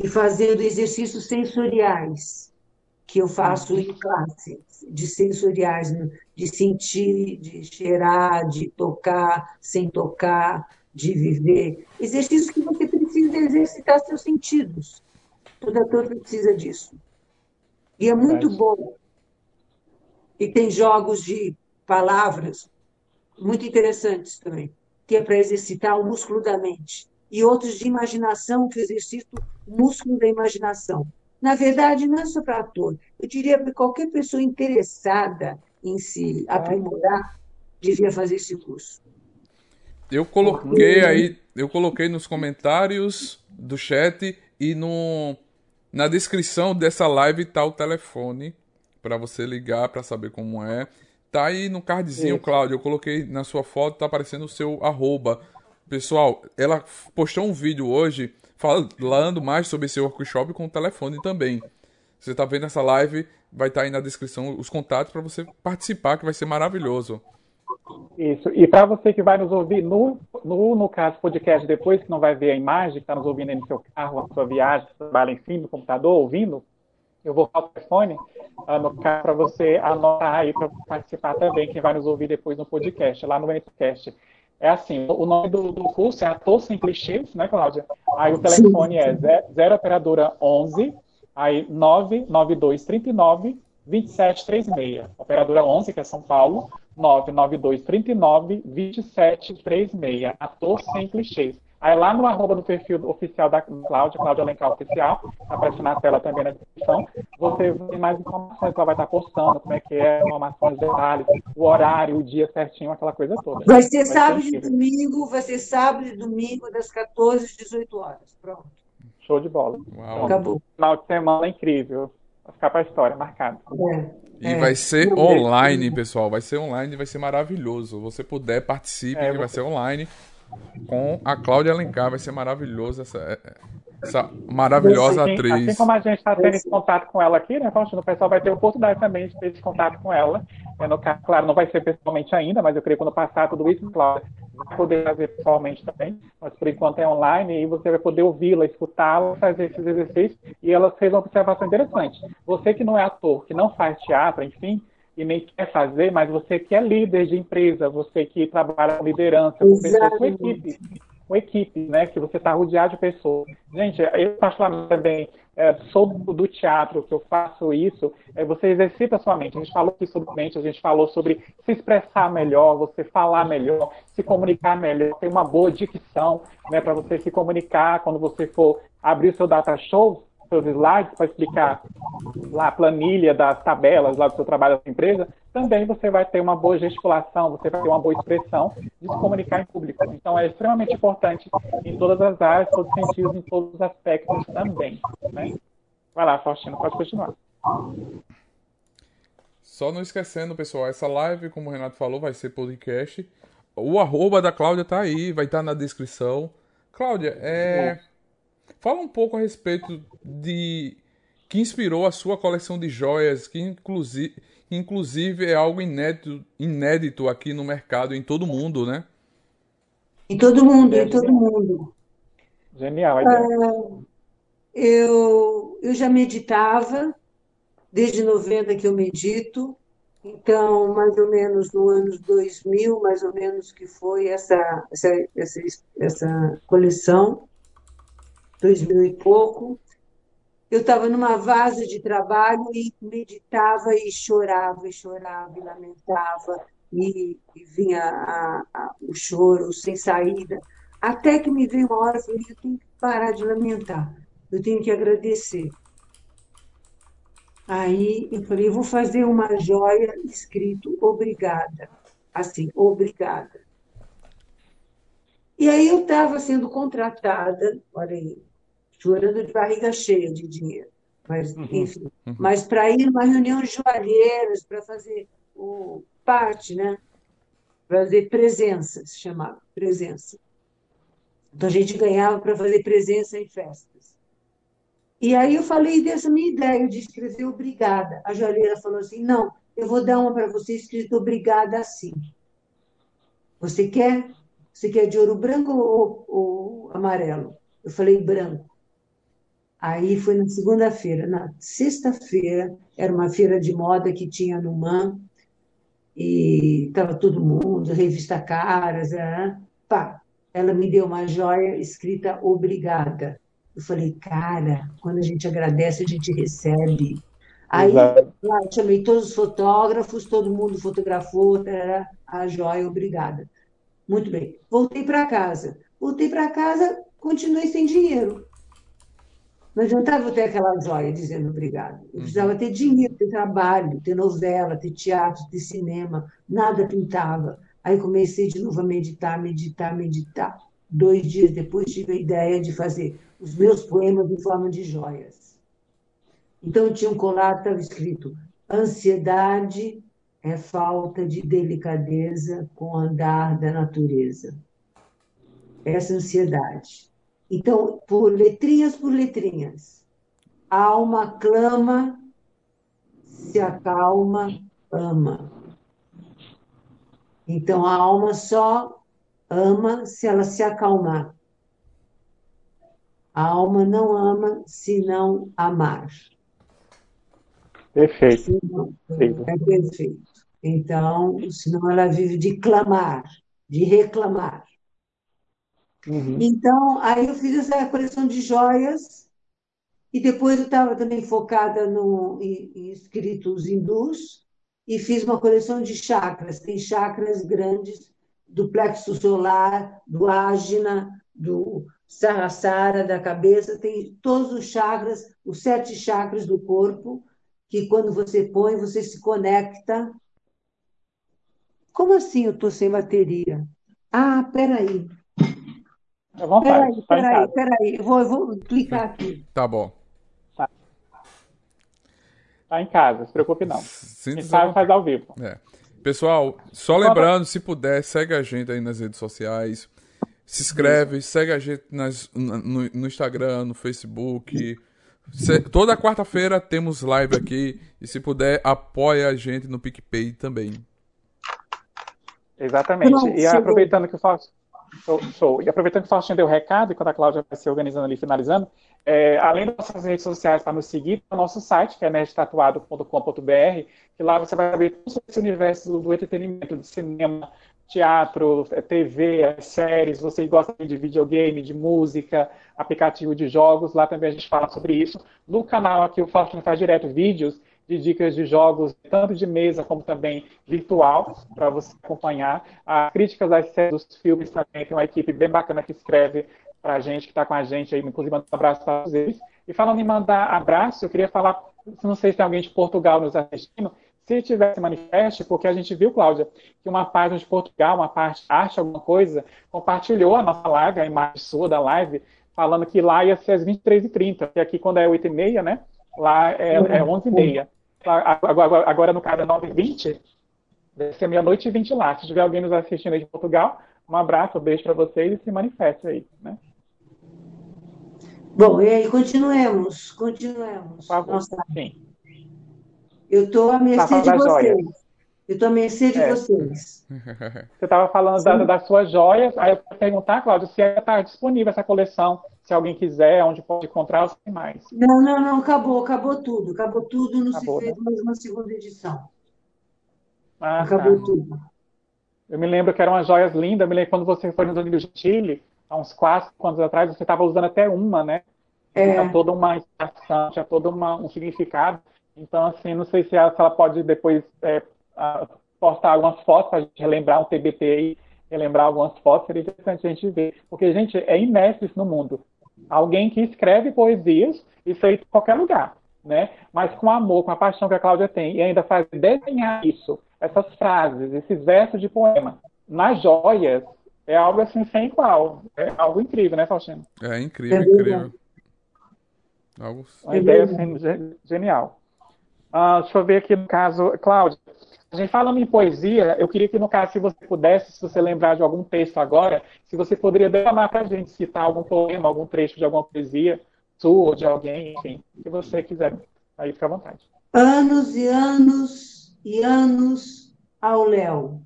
e fazendo exercícios sensoriais, que eu faço em classe, de sensoriais, de sentir, de cheirar, de tocar, sem tocar, de viver. Exercícios que você precisa exercitar seus sentidos. Todo ator precisa disso. E é muito bom. E tem jogos de palavras muito interessantes também, que é para exercitar o músculo da mente. E outros de imaginação, que exercita o músculo da imaginação. Na verdade, não é só para ator. Eu diria para qualquer pessoa interessada em se aprimorar, devia fazer esse curso. Eu coloquei aí, eu coloquei nos comentários do chat e no na descrição dessa live tá o telefone para você ligar para saber como é. Tá aí no cardzinho. Cláudio, eu coloquei na sua foto, tá aparecendo o seu arroba. Pessoal, ela postou um vídeo hoje falando mais sobre esse workshop com o telefone também. Você tá vendo essa live, vai estar aí na descrição os contatos para você participar, que vai ser maravilhoso. Isso. E para você que vai nos ouvir no, no, no caso, podcast depois, que não vai ver a imagem, que está nos ouvindo aí no seu carro, na sua viagem, trabalha em cima do computador, ouvindo, eu vou falar o telefone, ah, no caso, para você anotar aí para participar também, quem vai nos ouvir depois no podcast, lá no podcast. É assim, o nome do, do curso é Ator Sem Clichês, né, Cláudia? Aí o telefone é 0 operadora 11, aí 99239 2736. Operadora 11, que é São Paulo, 99239 2736. Ator Sem Clichês. Aí lá no arroba do perfil oficial da Cláudia, Cláudia Alencar Oficial, tá aparecendo na tela também na descrição, você tem mais informações que ela vai estar postando, como é que é, informações, detalhes, o horário, o dia certinho, aquela coisa toda. Vai ser sábado e domingo, vai ser sábado e domingo, das 14 às 18 horas. Pronto, Show de bola. Uau. acabou. Final de semana incrível. Vai ficar para a história, marcado. É. E É. vai ser online, pessoal. Vai ser online, vai ser maravilhoso. Se você puder, participe, É, que vai ser online. Com a Cláudia Alencar. Vai ser maravilhoso essa, essa maravilhosa Assim, atriz. assim como a gente está tendo esse contato com ela aqui, né, Faustino, o pessoal vai ter oportunidade também de ter esse contato com ela. É, no caso, claro, não vai ser pessoalmente ainda, mas eu creio que quando passar tudo isso, claro, vai poder fazer pessoalmente também, mas por enquanto é online e você vai poder ouvi-la, escutá-la, fazer esses exercícios e ela fez uma observação interessante. Você que não é ator, que não faz teatro, enfim, e nem quer fazer, mas você que é líder de empresa, você que trabalha com liderança, com pessoas, com equipe, uma equipe, né? Que você está rodeado de pessoas. Gente, eu particularmente também é, sou do teatro, que eu faço isso, é, você exercita a sua mente. A gente falou aqui sobre mente, a gente falou sobre se expressar melhor, você falar melhor, se comunicar melhor, ter uma boa dicção, né? Para você se comunicar quando você for abrir o seu data show, seus slides para explicar lá a planilha das tabelas lá do seu trabalho da sua empresa, também você vai ter uma boa gesticulação, você vai ter uma boa expressão de se comunicar em público. Então é extremamente importante em todas as áreas, todos os sentidos, em todos os aspectos também. Né? Vai lá, Faustino, pode continuar. Só não esquecendo, pessoal, essa live, como o Renato falou, vai ser podcast. O arroba da Cláudia tá aí, vai estar tá na descrição. Cláudia, é... fala um pouco a respeito de que inspirou a sua coleção de joias, que inclusive inclusive é algo inédito, inédito aqui no mercado, em todo mundo, né? Em todo mundo, em todo mundo. Genial a ideia. Uh, eu, eu já meditava, desde 90 que eu medito, então, mais ou menos no ano 2000, mais ou menos que foi essa, essa, essa, essa coleção, 2000 e pouco eu estava numa vaza de trabalho e meditava e chorava, e chorava, e lamentava, e, e vinha a, a, o choro sem saída. Até que me veio uma hora, eu falei, eu tenho que parar de lamentar, eu tenho que agradecer. Aí eu falei, eu vou fazer uma joia escrito obrigada. Assim, obrigada. E aí eu estava sendo contratada, olha aí, chorando de barriga cheia de dinheiro. Mas, uhum, enfim, uhum. mas para ir numa reunião de joalheiros, para fazer o parte, né? Fazer presença, se chamava, presença. Então a gente ganhava para fazer presença em festas. E aí eu falei dessa minha ideia de escrever obrigada. A joalheira falou assim: não, eu vou dar uma para você escrito obrigada assim. Você quer? Você quer de ouro branco ou, ou amarelo? Eu falei branco. Aí foi na segunda-feira. Na sexta-feira, era uma feira de moda que tinha no MAN, e estava todo mundo, revista Caras, é, pá, ela me deu uma joia escrita obrigada. Eu falei, cara, quando a gente agradece, a gente recebe. Aí lá, chamei todos os fotógrafos, todo mundo fotografou, tarará, a joia, obrigada. Muito bem. Voltei para casa. Voltei para casa, continuei sem dinheiro. Não adiantava ter aquela joia dizendo obrigado. Eu precisava ter dinheiro, ter trabalho, ter novela, ter teatro, ter cinema. Nada pintava. Aí comecei de novo a meditar, meditar, meditar. Dois dias depois tive a ideia de fazer os meus poemas em forma de joias. Então tinha um colar, estava escrito: ansiedade é falta de delicadeza com o andar da natureza. Essa ansiedade. Então, por letrinhas por letrinhas. Alma clama, se acalma, ama. Então, a alma só ama se ela se acalmar. A alma não ama se não amar. Perfeito. é perfeito. Então, senão ela vive de clamar, de reclamar. Uhum. Então, aí eu fiz essa coleção de joias e depois eu estava também focada no, em, em escritos hindus e fiz uma coleção de chakras. Tem chakras grandes do plexo solar, do ágina, do sahasrara, da cabeça, tem todos os chakras, os sete chakras do corpo, que quando você põe, você se conecta. Como assim eu estou sem bateria? Ah, peraí. À vontade. Peraí, peraí, peraí. Eu vou, eu vou clicar aqui. Tá bom. Tá. Tá em casa, se preocupe não. Quem sabe faz ao vivo. É. Pessoal, só lembrando, se puder, segue a gente aí nas redes sociais. Se inscreve, segue a gente nas, no, no Instagram, no Facebook. Se, toda quarta-feira temos live aqui. E se puder, apoia a gente no PicPay também. Exatamente. e aproveitando que eu faço. Show, show. E aproveitando que o Faustinho deu o recado, enquanto a Cláudia vai se organizando ali, finalizando, é, além das nossas redes sociais para nos seguir, o nosso site, que é nerdtatuado.com.br, que lá você vai ver todo esse universo do entretenimento, do cinema, teatro, é, TV, séries, vocês gostam de videogame, de música, aplicativo de jogos, lá também a gente fala sobre isso. No canal aqui o Faustino faz direto vídeos de dicas de jogos, tanto de mesa como também virtual, para você acompanhar. As críticas às séries dos filmes também tem uma equipe bem bacana que escreve para a gente, que está com a gente aí, inclusive mandando um abraço para vocês. E falando em mandar abraço, eu queria falar, não sei se tem alguém de Portugal nos assistindo, se tivesse manifeste, porque a gente viu, Cláudia, que uma página de Portugal, uma parte arte, alguma coisa, compartilhou a nossa live, a imagem sua da live, falando que lá ia ser às 23h30, que aqui quando é 8h30, né? Lá é, é 11h30. Agora, agora, no caso é 9h20, deve ser meia-noite e 20 lá. Se tiver alguém nos assistindo aí de Portugal, um abraço, um beijo para vocês e se manifeste aí, né? Bom, e aí, continuemos, continuemos. Por favor, Nossa. sim. Eu estou à mercê tá de vocês. Eu à mercê de é. vocês. Você estava falando da, das suas joias, aí eu vou perguntar, Cláudio, se está disponível essa coleção, se alguém quiser, onde pode encontrar, os tem mais. Não, não, não, acabou, acabou tudo. Acabou tudo, não acabou, se fez né? mais uma segunda edição. Ah, acabou tá. tudo. Eu me lembro que eram umas joias lindas, eu me lembro quando você foi no Danilo Chile, há uns quatro anos atrás, você estava usando até uma, né? É. Tinha toda uma inspiração, tinha todo uma, um significado. Então, assim, não sei se ela, se ela pode depois é, postar algumas fotos para a gente relembrar um TBT aí, relembrar algumas fotos, seria interessante a gente ver. Porque, gente, é imerso isso no mundo. Alguém que escreve poesias, isso aí em qualquer lugar, né? Mas com amor, com a paixão que a Cláudia tem, e ainda faz desenhar isso, essas frases, esses versos de poema, nas joias, é algo assim sem igual. É algo incrível, né, Faustino? É incrível, incrível. Algo... Uma ideia assim, genial. Uh, deixa eu ver aqui no caso, Cláudia. A gente falando em poesia, eu queria que no caso, se você pudesse, se você lembrar de algum texto agora, se você poderia declamar para a gente, citar algum poema, algum trecho de alguma poesia sua ou de alguém, enfim, que você quiser. Aí fica à vontade. Anos e anos e anos ao léu,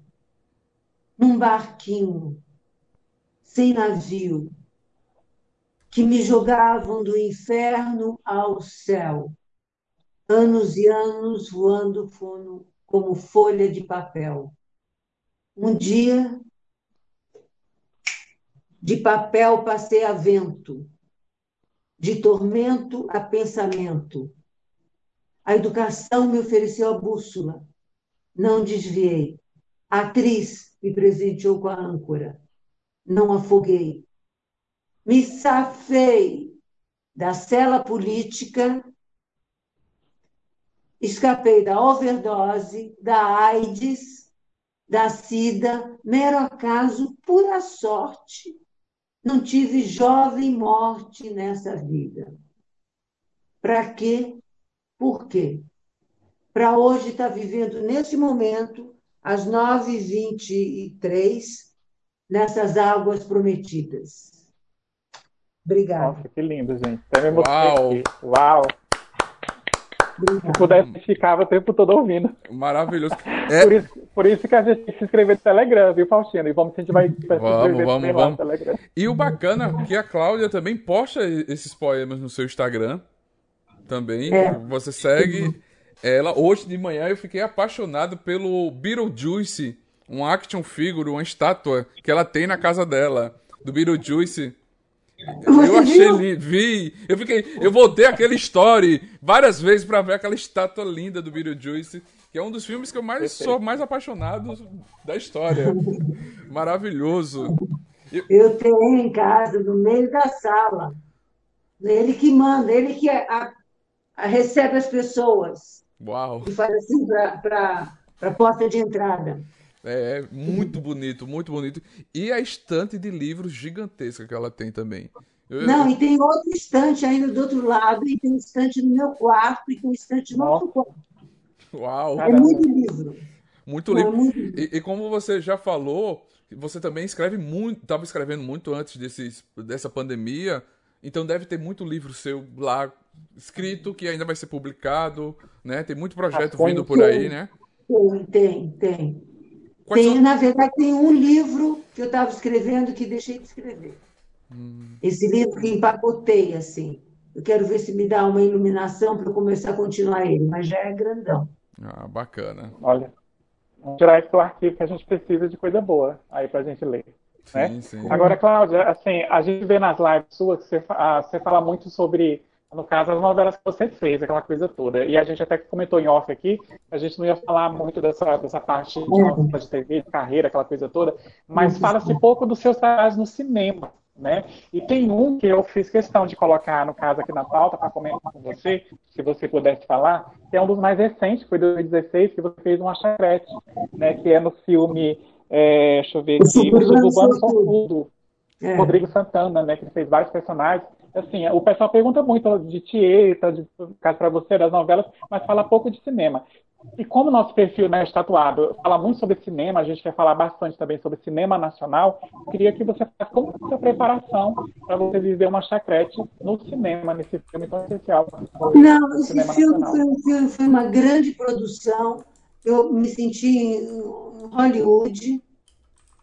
num barquinho, sem navio, que me jogavam do inferno ao céu anos e anos voando fundo como folha de papel. Um dia, de papel passei a vento, de tormento a pensamento. A educação me ofereceu a bússola, não desviei. A atriz me presenteou com a âncora, não afoguei. Me safei da cela política Escapei da overdose, da AIDS, da SIDA, mero acaso, pura sorte. Não tive jovem morte nessa vida. Para quê? Por quê? Para hoje estar tá vivendo nesse momento, às 9h23, nessas águas prometidas. Obrigada. Nossa, que lindo, gente. Até me Uau! Uau! Se pudesse, ficava o tempo todo ouvindo. Maravilhoso. É... Por, isso, por, isso, que a gente tem que se inscrever no Telegram, viu, Faustino? E vamos para se inscrever vamos, vamos. no Telegram. E o bacana é que a Cláudia também posta esses poemas no seu Instagram. Também. É. Você segue ela. Hoje de manhã eu fiquei apaixonado pelo Beetlejuice, um action figure, uma estátua que ela tem na casa dela. Do Beetlejuice eu achei lindo, vi. Eu fiquei, eu voltei aquele story várias vezes para ver aquela estátua linda do Beetlejuice, que é um dos filmes que eu mais Perfeito. sou mais apaixonado da história. Maravilhoso. Eu... eu tenho em casa, no meio da sala. Ele que manda, ele que a, a, recebe as pessoas. Uau! E faz assim para a porta de entrada. É, é muito bonito, muito bonito. E a estante de livros gigantesca que ela tem também. Eu, Não, e tem outro estante ainda do outro lado, e tem estante no meu quarto, e tem estante no outro quarto. Uau! É muito livro. Muito livro. É muito livro. E, e, como você já falou, você também escreve muito, estava escrevendo muito antes desses, dessa pandemia, então deve ter muito livro seu lá escrito que ainda vai ser publicado, né? Tem muito projeto ah, vindo por aí, né? Tem, tem, tem. Tem, são... Na verdade, tem um livro que eu estava escrevendo que deixei de escrever. Hum. Esse livro que empacotei, assim. Eu quero ver se me dá uma iluminação para começar a continuar ele, mas já é grandão. Ah, bacana. Olha. Vamos tirar isso do arquivo que a gente precisa de coisa boa aí para a gente ler. Né? Sim, sim. Agora, Cláudia, assim, a gente vê nas lives suas que você, ah, você fala muito sobre, no caso, as novelas que você fez, aquela coisa toda. E a gente até comentou em off aqui, a gente não ia falar muito dessa, dessa parte de, de TV, de carreira, aquela coisa toda, mas fala-se pouco dos seus trabalhos no cinema. Né? E tem um que eu fiz questão de colocar, no caso, aqui na pauta, para comentar com você, se você pudesse falar, que é um dos mais recentes, foi 2016, que você fez uma chacrete, né, que é no filme é, deixa eu ver aqui. O Suburbano Sortudo. É. Rodrigo Santana, né? Que fez vários personagens. Assim, o pessoal pergunta muito de Tieta, de caso para você, das novelas, mas fala pouco de cinema. E como nosso perfil né, estatuado fala muito sobre cinema, a gente quer falar bastante também sobre cinema nacional, queria que você fizesse como a preparação para você viver uma chacrete no cinema, nesse filme tão especial. Não, esse filme foi, foi uma grande produção. Eu me senti Hollywood,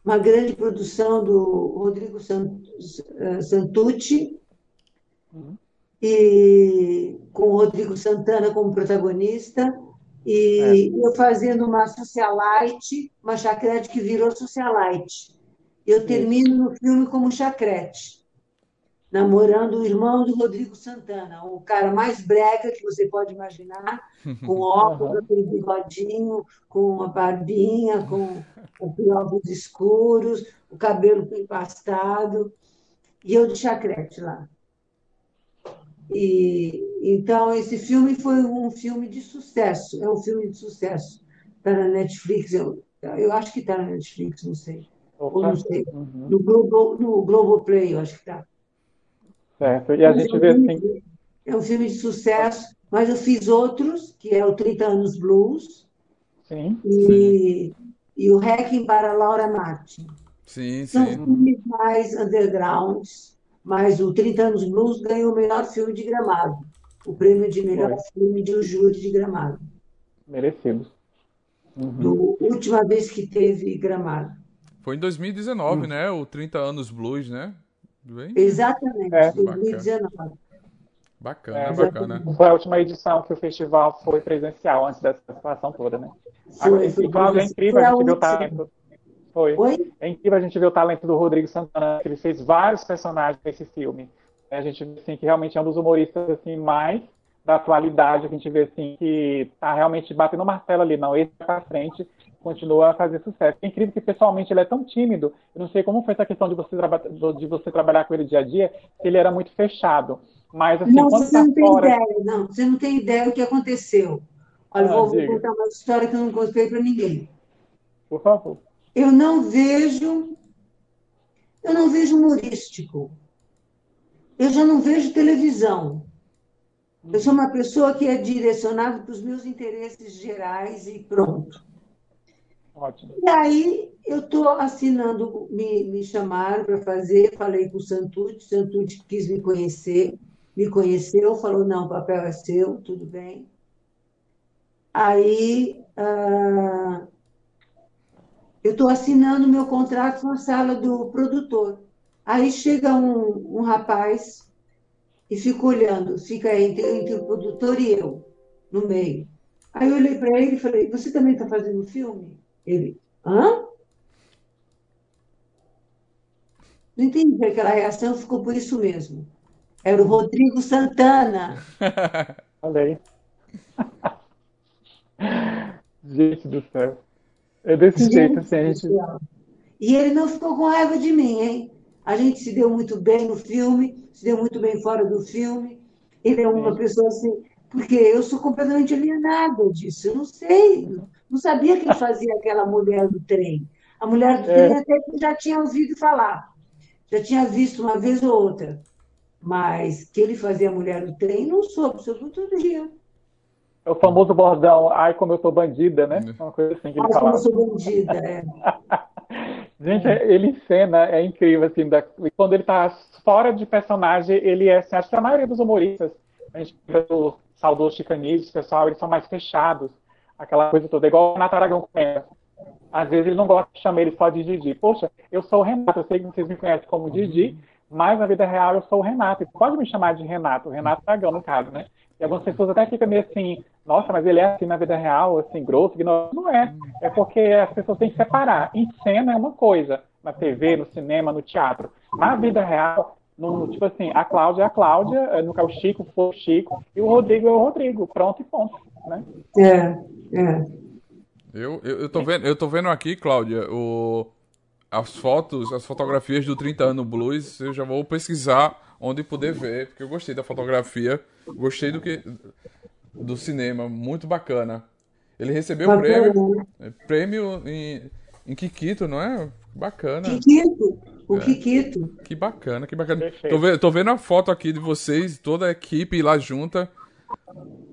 uma grande produção do Rodrigo eh, Santucci, uhum. e com o Rodrigo Santana como protagonista, e é. eu fazendo uma socialite, uma chacrete que virou socialite. Eu termino no filme como chacrete namorando o irmão do Rodrigo Santana, o cara mais brega que você pode imaginar, com óculos, aquele bigodinho, com a barbinha, com os óculos escuros, o cabelo empastado, e eu de chacrete lá. E, então, esse filme foi um filme de sucesso, é um filme de sucesso. Está na Netflix, eu, eu acho que está na Netflix, não sei. Ou não sei. Uhum. No, Globo, no Globoplay, eu acho que está. Certo. E a gente vê assim. É um filme de sucesso, mas eu fiz outros, que é o 30 Anos Blues. Sim. E, e o Hacking para Laura Martin. Sim, São sim. filmes mais undergrounds, mas o 30 Anos Blues ganhou o melhor filme de gramado. O prêmio de melhor Foi. filme de um júri de gramado. Merecido. Uhum. Do, última vez que teve gramado. Foi em 2019, uhum. né? O 30 Anos Blues, né? Bem... Exatamente, é. 2019. Bacana, é, bacana. Foi a última edição que o festival foi presencial, antes dessa situação toda, né? Foi, foi, e, Cláudio, é incrível a gente. Foi. Oi? É incrível a gente ver o talento do Rodrigo Santana, que ele fez vários personagens nesse filme. A gente vê assim, que realmente é um dos humoristas assim, mais da atualidade, a gente vê assim, que tá realmente batendo martelo ali, não, esse pra frente, continua a fazer sucesso. É incrível que pessoalmente ele é tão tímido. Eu não sei como foi essa questão de você, de você trabalhar com ele dia a dia, se ele era muito fechado. Mas assim, não, quando você tá não tem fora... ideia, não. Você não tem ideia do que aconteceu. Olha, ah, vou, vou contar uma história que eu não contei para ninguém. Por favor. Eu não vejo, eu não vejo humorístico. Eu já não vejo televisão. Eu sou uma pessoa que é direcionada para os meus interesses gerais e pronto. Ótimo. E aí eu estou assinando, me, me chamaram para fazer, falei com o Santucci, Santucci quis me conhecer, me conheceu, falou, não, o papel é seu, tudo bem. Aí ah, eu estou assinando meu contrato com a sala do produtor. Aí chega um, um rapaz e fica olhando, fica entre, entre o produtor e eu, no meio. Aí eu olhei para ele e falei, você também está fazendo filme? Ele, hã? Não entendi aquela reação, ficou por isso mesmo. Era o Rodrigo Santana. Aí. Gente do céu. É desse gente jeito, assim, a gente... E ele não ficou com raiva de mim, hein? A gente se deu muito bem no filme, se deu muito bem fora do filme. Ele é uma Sim. pessoa assim, porque eu sou completamente alienada disso, eu não sei. Não sabia que ele fazia aquela mulher do trem. A mulher do é. trem até que já tinha ouvido falar. Já tinha visto uma vez ou outra. Mas que ele fazia a mulher do trem, não soube, soube todo dia. É o famoso bordão, ai como eu sou bandida, né? Uhum. Uma coisa assim que ele ai, falava. como eu sou bandida, é. Gente, ele em cena é incrível, assim, da... quando ele tá fora de personagem, ele é, assim, acho que a maioria dos humoristas, a gente vê o saudoso Chicanídeos, pessoal, eles são mais fechados aquela coisa toda, igual o Renato Aragão conhece. Às vezes ele não gosta de chamar ele só de Didi. Poxa, eu sou o Renato, eu sei que vocês me conhecem como Didi, mas na vida real eu sou o Renato. E pode me chamar de Renato, Renato Aragão, no caso, né? E algumas pessoas até ficam meio assim, nossa, mas ele é assim na vida real, assim, grosso, ignorante. Não é. É porque as pessoas têm que separar. Em cena é uma coisa, na TV, no cinema, no teatro. Na vida real, no, tipo assim, a Cláudia é a Cláudia, é, no caso o Chico foi o Chico, e o Rodrigo é o Rodrigo. Pronto e ponto. Né? É, é. Eu, eu, eu, tô vendo, eu tô vendo aqui, Cláudia, o, as fotos, as fotografias do 30 anos blues, eu já vou pesquisar onde poder ver, porque eu gostei da fotografia, gostei do que do cinema, muito bacana. Ele recebeu o prêmio, prêmio em, em Kikito, não é? Bacana. Kikito, o é. Kikito. Que bacana, que bacana. Tô vendo, tô vendo a foto aqui de vocês, toda a equipe lá junta,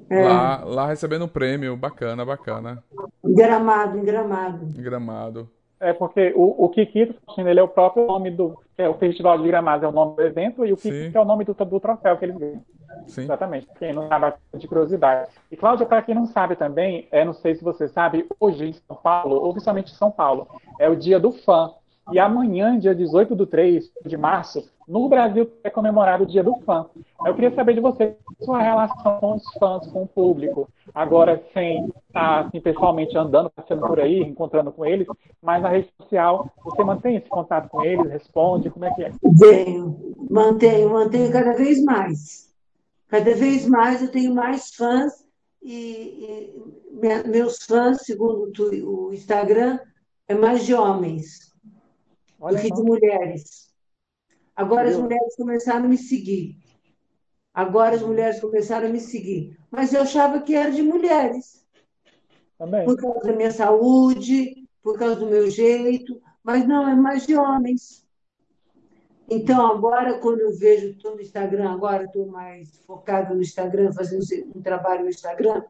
é. lá, lá recebendo o prêmio, bacana, bacana. Em Gramado, em Gramado. Em Gramado. É porque o, o Kikito, ele é o próprio nome do é, o Festival de Gramados é o nome do evento e o Kikito é o nome do, do troféu que eles ganham. Sim. Exatamente. Quem não sabe de curiosidade. E Cláudia, para quem não sabe também, é, não sei se você sabe, hoje em São Paulo, oficialmente São Paulo, é o dia do fã. E amanhã, dia 18 do 3 de março, no Brasil é comemorado o Dia do Fã. Eu queria saber de você sua relação com os fãs, com o público. Agora, sem estar assim, pessoalmente andando, passando por aí, encontrando com eles, mas na rede social, você mantém esse contato com eles, responde, como é que é? Tenho, mantenho, mantenho cada vez mais. Cada vez mais eu tenho mais fãs e, e meus fãs, segundo o Instagram, é mais de homens Olha do que de mulheres. Agora as mulheres começaram a me seguir. Agora as mulheres começaram a me seguir. Mas eu achava que era de mulheres. Também. Por causa da minha saúde, por causa do meu jeito. Mas não, é mais de homens. Então, agora, quando eu vejo, estou no Instagram, agora estou mais focada no Instagram, fazendo um trabalho no Instagram,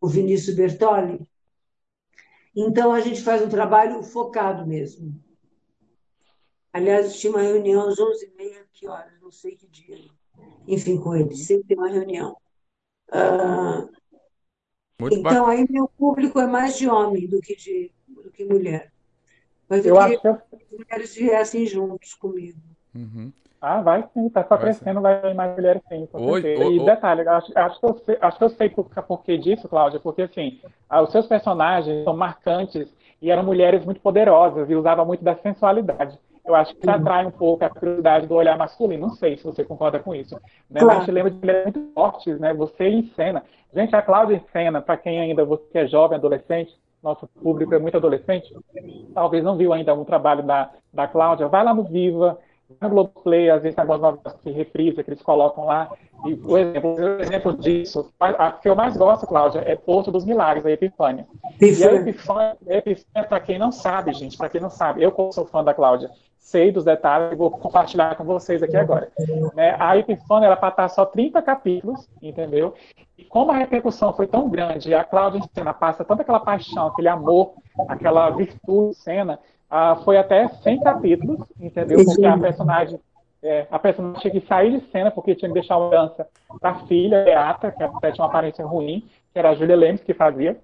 o Vinícius Bertoli. Então, a gente faz um trabalho focado mesmo. Aliás, eu tinha uma reunião às 11h30, que horas? Não sei que dia. Enfim, com ele. Sempre tem uma reunião. Ah, então, bacana. aí meu público é mais de homem do que de do que mulher. Mas eu, eu acho que as mulheres viessem juntos comigo. Uhum. Ah, vai sim, está só vai crescendo, sim. vai mais mulheres sim, com oi, certeza. Oi, e oi. detalhe, acho, acho, que eu sei, acho que eu sei por, por que disso, Cláudia, porque assim, os seus personagens são marcantes e eram mulheres muito poderosas e usavam muito da sensualidade eu acho que atrai um pouco a curiosidade do olhar masculino. Não sei se você concorda com isso. Né? Claro. A gente lembra de mulheres muito fortes, né? Você em cena. Gente, a Cláudia em cena, para quem ainda você é jovem, adolescente, nosso público é muito adolescente, talvez não viu ainda um trabalho da, da Cláudia, vai lá no Viva, no Globoplay, às vezes tem algumas novelas que reprisa, que eles colocam lá. E o exemplo, o exemplo disso, a, que eu mais gosto, Cláudia, é Porto dos Milagres, a Epifânia. E a Epifânia, a Epifânia para quem não sabe, gente, para quem não sabe, eu sou fã da Cláudia, sei dos detalhes e vou compartilhar com vocês aqui agora. Né? A Epifânia era para estar só 30 capítulos, entendeu? E como a repercussão foi tão grande, a Cláudia em cena passa tanta aquela paixão, aquele amor, aquela virtude cena, uh, foi até 100 capítulos, entendeu? Porque a personagem é, a personagem tinha que sair de cena porque tinha que deixar uma herança para a filha, Beata, que até tinha uma aparência ruim, que era a Julia Lemes que fazia.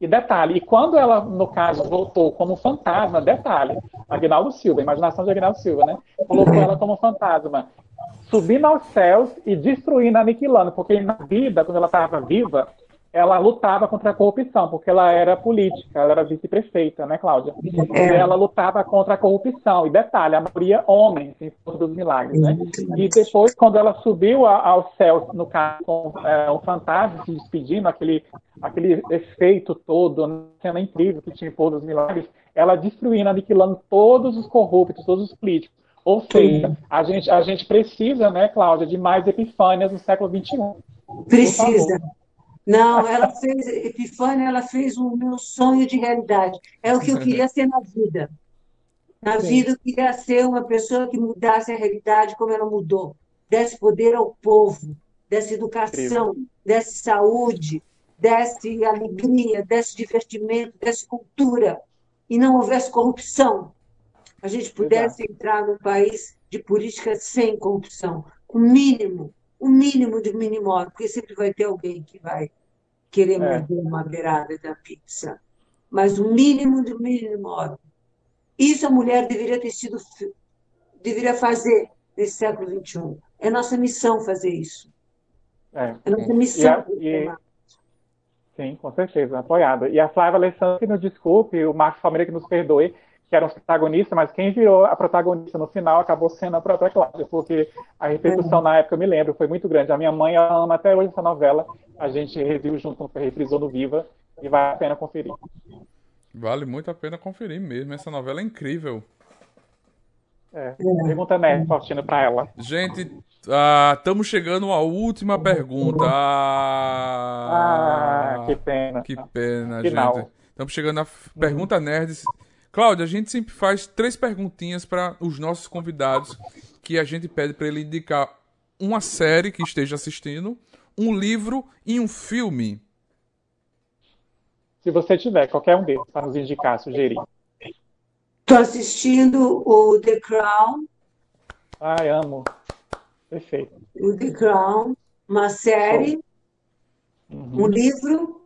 E detalhe, e quando ela, no caso, voltou como fantasma, detalhe, Agnaldo Silva, imaginação de Agnaldo Silva, né? Colocou ela como fantasma, subindo aos céus e destruindo, aniquilando, porque na vida, quando ela estava viva, ela lutava contra a corrupção, porque ela era política, ela era vice-prefeita, né, Cláudia? É. Ela lutava contra a corrupção. E detalhe, a maioria homens em Força dos Milagres, né? E depois, quando ela subiu ao céu, no caso, com é, o fantasma se despedindo, aquele, aquele efeito todo, cena incrível que tinha em Força dos Milagres, ela destruindo, aniquilando todos os corruptos, todos os políticos. Ou seja, a gente, a gente precisa, né, Cláudia, de mais epifânias no século XXI. Precisa. Não, ela fez, Epifânia, ela fez o meu sonho de realidade. É o que eu queria ser na vida. Na vida, eu queria ser uma pessoa que mudasse a realidade como ela mudou. Desse poder ao povo, desse educação, desse saúde, desse alegria, desse divertimento, desse cultura. E não houvesse corrupção. A gente pudesse Exato. entrar num país de política sem corrupção. O mínimo, o mínimo de mínimo, porque sempre vai ter alguém que vai querer é. morder uma beirada da pizza, mas o mínimo do mínimo. Isso a mulher deveria ter sido, deveria fazer nesse século XXI. É nossa missão fazer isso. É, é nossa missão. E, a, e, Sim, com certeza, apoiada. E a Flávia Alessandra que nos desculpe, o Marcos Palmeira que nos perdoe, que eram os protagonistas, mas quem virou a protagonista no final acabou sendo a própria Cláudia, porque a repercussão é. na época, eu me lembro, foi muito grande. A minha mãe ama até hoje essa novela, a gente reviu junto, reprisou no Viva, e vale a pena conferir. Vale muito a pena conferir mesmo, essa novela é incrível. É. Pergunta né, Faustino, para ela. Gente, estamos ah, chegando à última pergunta. Ah, ah que pena. Que pena, Final. gente. Estamos chegando à pergunta nerds. Cláudia, a gente sempre faz três perguntinhas para os nossos convidados que a gente pede para ele indicar uma série que esteja assistindo, um livro e um filme. Se você tiver qualquer um deles para nos indicar, sugerir. Estou assistindo o The Crown. Ai, amo. Perfeito. O The Crown, uma série, uhum. um livro.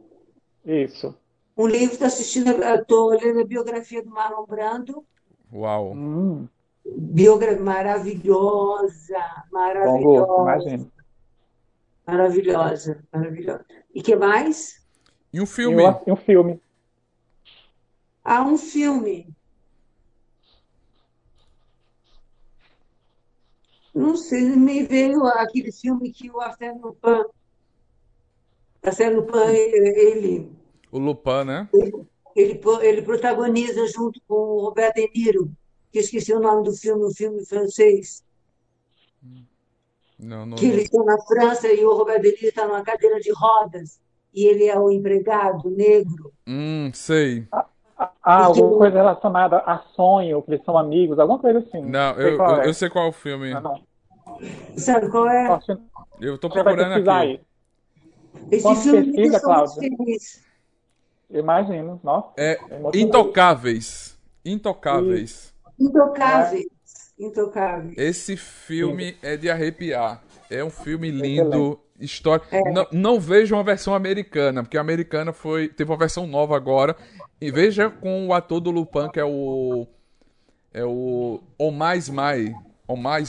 Isso. Um livro, estou assistindo, estou lendo a biografia do Marlon Brando. Uau! Hum. Biografia maravilhosa, maravilhosa. Bom, imagino. Maravilhosa, maravilhosa. E que mais? E um filme. E um filme. Ah, um filme. Não sei, me veio aquele filme que o Arsène Lupin, Arsène Lupin, ele o Lupin, né? Ele, ele protagoniza junto com o Robert De Niro, que esqueci o nome do filme, um filme francês. Não, não, que ele está na França e o Robert De Niro está numa cadeira de rodas e ele é o empregado negro. Hum, sei. Ah, ah alguma coisa relacionada a sonho, que eles são amigos, alguma coisa assim. Não, eu, eu, é. eu, sei qual é o filme. Ah, não. Sabe qual é? Eu estou procurando aqui. Aí. Esse Quando filme pesquisa, Cláudia. Imagino, nossa. É, é intocáveis. Intocáveis. Intocáveis. Intocáveis. Esse filme Sim. é de arrepiar. É um filme lindo. História. É. Não, não veja uma versão americana, porque a americana foi teve uma versão nova agora. E veja com o ator do Lupin, que é o. É o. Omar Mai. Omar.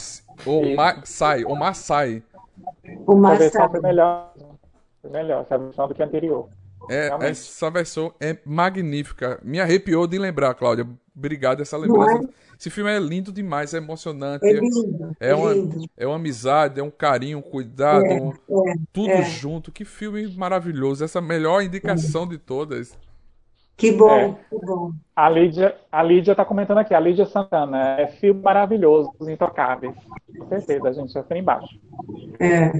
Omar Sai. Omar Sai. Omar Sai. Foi melhor. Foi melhor essa versão do que a anterior. É, essa versão é magnífica. Me arrepiou de lembrar, Cláudia. Obrigado essa lembrança. É? Esse filme é lindo demais, é emocionante. É lindo. É, é uma, lindo. é uma amizade, é um carinho, um cuidado, é, é, tudo é. junto. Que filme maravilhoso. Essa melhor indicação de todas. Que bom, que bom. A Lídia, a Lídia está comentando aqui, a Lídia Santana. É filme maravilhoso, Os Intocáveis. Com certeza, a gente já está embaixo. É.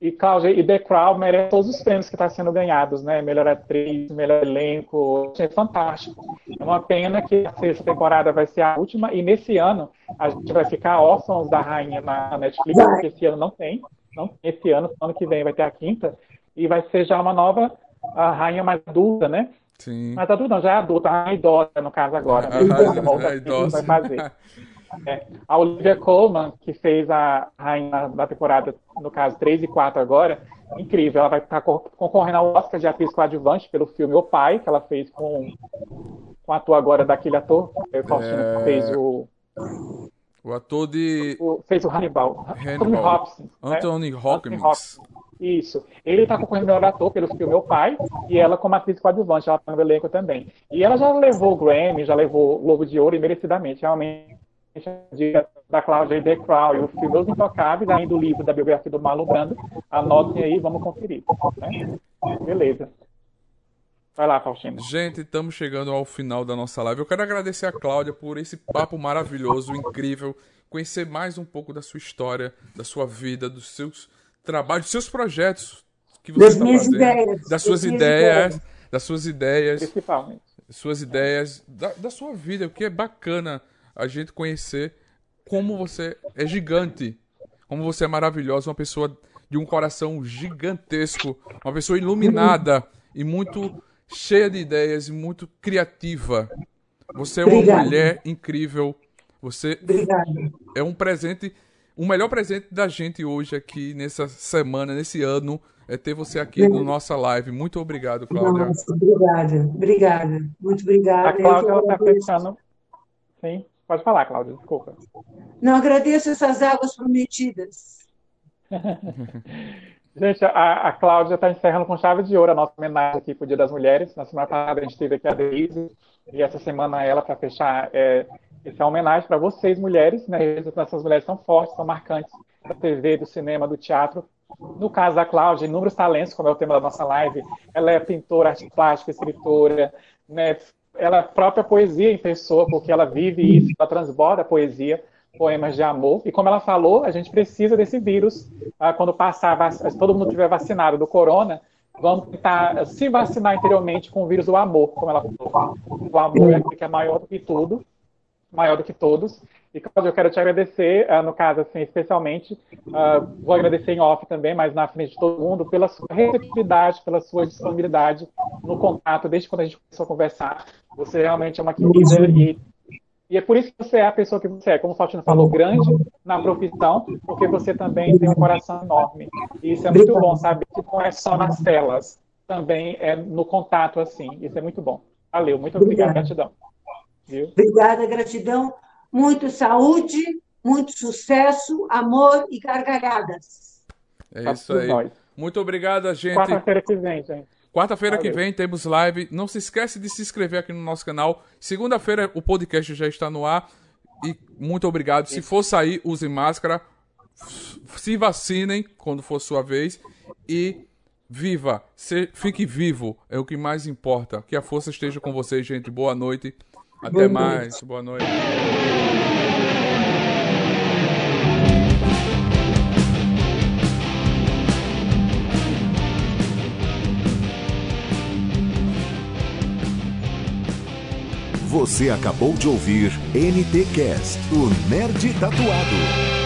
E Cláudia e The Crown merece todos os prêmios que estão tá sendo ganhados, né? Melhor atriz, melhor elenco, é fantástico. É uma pena que a sexta temporada vai ser a última e nesse ano a gente vai ficar órfãos da rainha na Netflix, porque esse ano não tem, não esse ano, ano que vem vai ter a quinta e vai ser já uma nova a rainha mais adulta, né? Sim. Mas adulta não, já é adulta, a rainha idosa no caso agora. Né? A, a, a idosa. Vai fazer. É, a Olivia Colman, que fez a rainha da temporada, no caso 3 e 4 agora, incrível. Ela vai estar concorrendo ao Oscar de atriz coadjuvante pelo filme O Pai, que ela fez com, com o ator agora daquele ator, o Faustino, é... que fez o... O ator de... O, fez o Hannibal. Anthony Hopkins. Anthony né? Hopkins. Isso. Ele está concorrendo melhor ator pelo filme Meu Pai, e ela como atriz coadjuvante, ela está no elenco também. E ela já levou o Grammy, já levou o Globo de Ouro, e merecidamente. Realmente da Cláudia The Crow e o filme Os Intocáveis, além do livro da biografia do Marlon Brando. Anotem aí, vamos conferir. Né? Beleza. Vai lá, Faustino. Gente, estamos chegando ao final da nossa live. Eu quero agradecer a Cláudia por esse papo maravilhoso, incrível. Conhecer mais um pouco da sua história, da sua vida, dos seus trabalhos, dos seus projetos que você das está fazendo. Ideias, das suas ideias, ideias, das suas ideias. Principalmente. Suas ideias, da, da sua vida, o que é bacana a gente conhecer como você é gigante, como você é maravilhosa, uma pessoa de um coração gigantesco, uma pessoa iluminada e muito cheia de ideias e muito criativa. Você é uma Obrigada. mulher incrível. Você Obrigada. é um presente, o melhor presente da gente hoje aqui nessa semana, nesse ano, é ter você aqui na nossa live. Muito obrigado, Cláudia. Nossa, obrigada, obrigada, muito obrigada. A Cláudia está pensando, sim, Pode falar, Cláudia, desculpa. Não agradeço essas águas prometidas. Gente, a, a Cláudia está encerrando com chave de ouro a nossa homenagem aqui para o Dia das Mulheres. Na semana passada a gente teve aqui a Denise, e essa semana ela, para fechar, é, essa é homenagem para vocês, mulheres. Né? Essas mulheres são fortes, são marcantes da TV, do cinema, do teatro. No caso da Cláudia, inúmeros talentos, como é o tema da nossa live. Ela é pintora, arte plástica, escritora, né? Ela própria poesia em pessoa, porque ela vive isso, ela transborda a poesia poemas de amor. E como ela falou, a gente precisa desse vírus. Ah, quando passar, se todo mundo tiver vacinado do corona, vamos tentar se vacinar interiormente com o vírus do amor, como ela falou. O amor é aquele que é maior do que tudo, maior do que todos. E, Cláudio, eu quero te agradecer, ah, no caso, assim, especialmente, uh, vou agradecer em off também, mas na frente de todo mundo, pela sua receptividade, pela sua disponibilidade no contato, desde quando a gente começou a conversar. Você realmente é uma querida e e é por isso que você é a pessoa que você é, como o Faustino falou, grande na profissão, porque você também tem um coração enorme. E isso é muito bom, sabe? Que não é só nas telas, também é no contato assim. Isso é muito bom. Valeu, muito obrigado, gratidão. Viu? Obrigada, gratidão. Muito saúde, muito sucesso, amor e gargalhadas. É isso aí. Muito obrigado, gente. Quarta-feira que vem, gente. Quarta-feira que vem temos live. Não se esquece de se inscrever aqui no nosso canal. Segunda-feira o podcast já está no ar. E muito obrigado. Se for sair, use máscara. Se vacinem quando for sua vez. E viva. Se, fique vivo. É o que mais importa. Que a força esteja com vocês, gente. Boa noite. Até mais. Boa noite. Você acabou de ouvir NTcast, o Nerd Tatuado.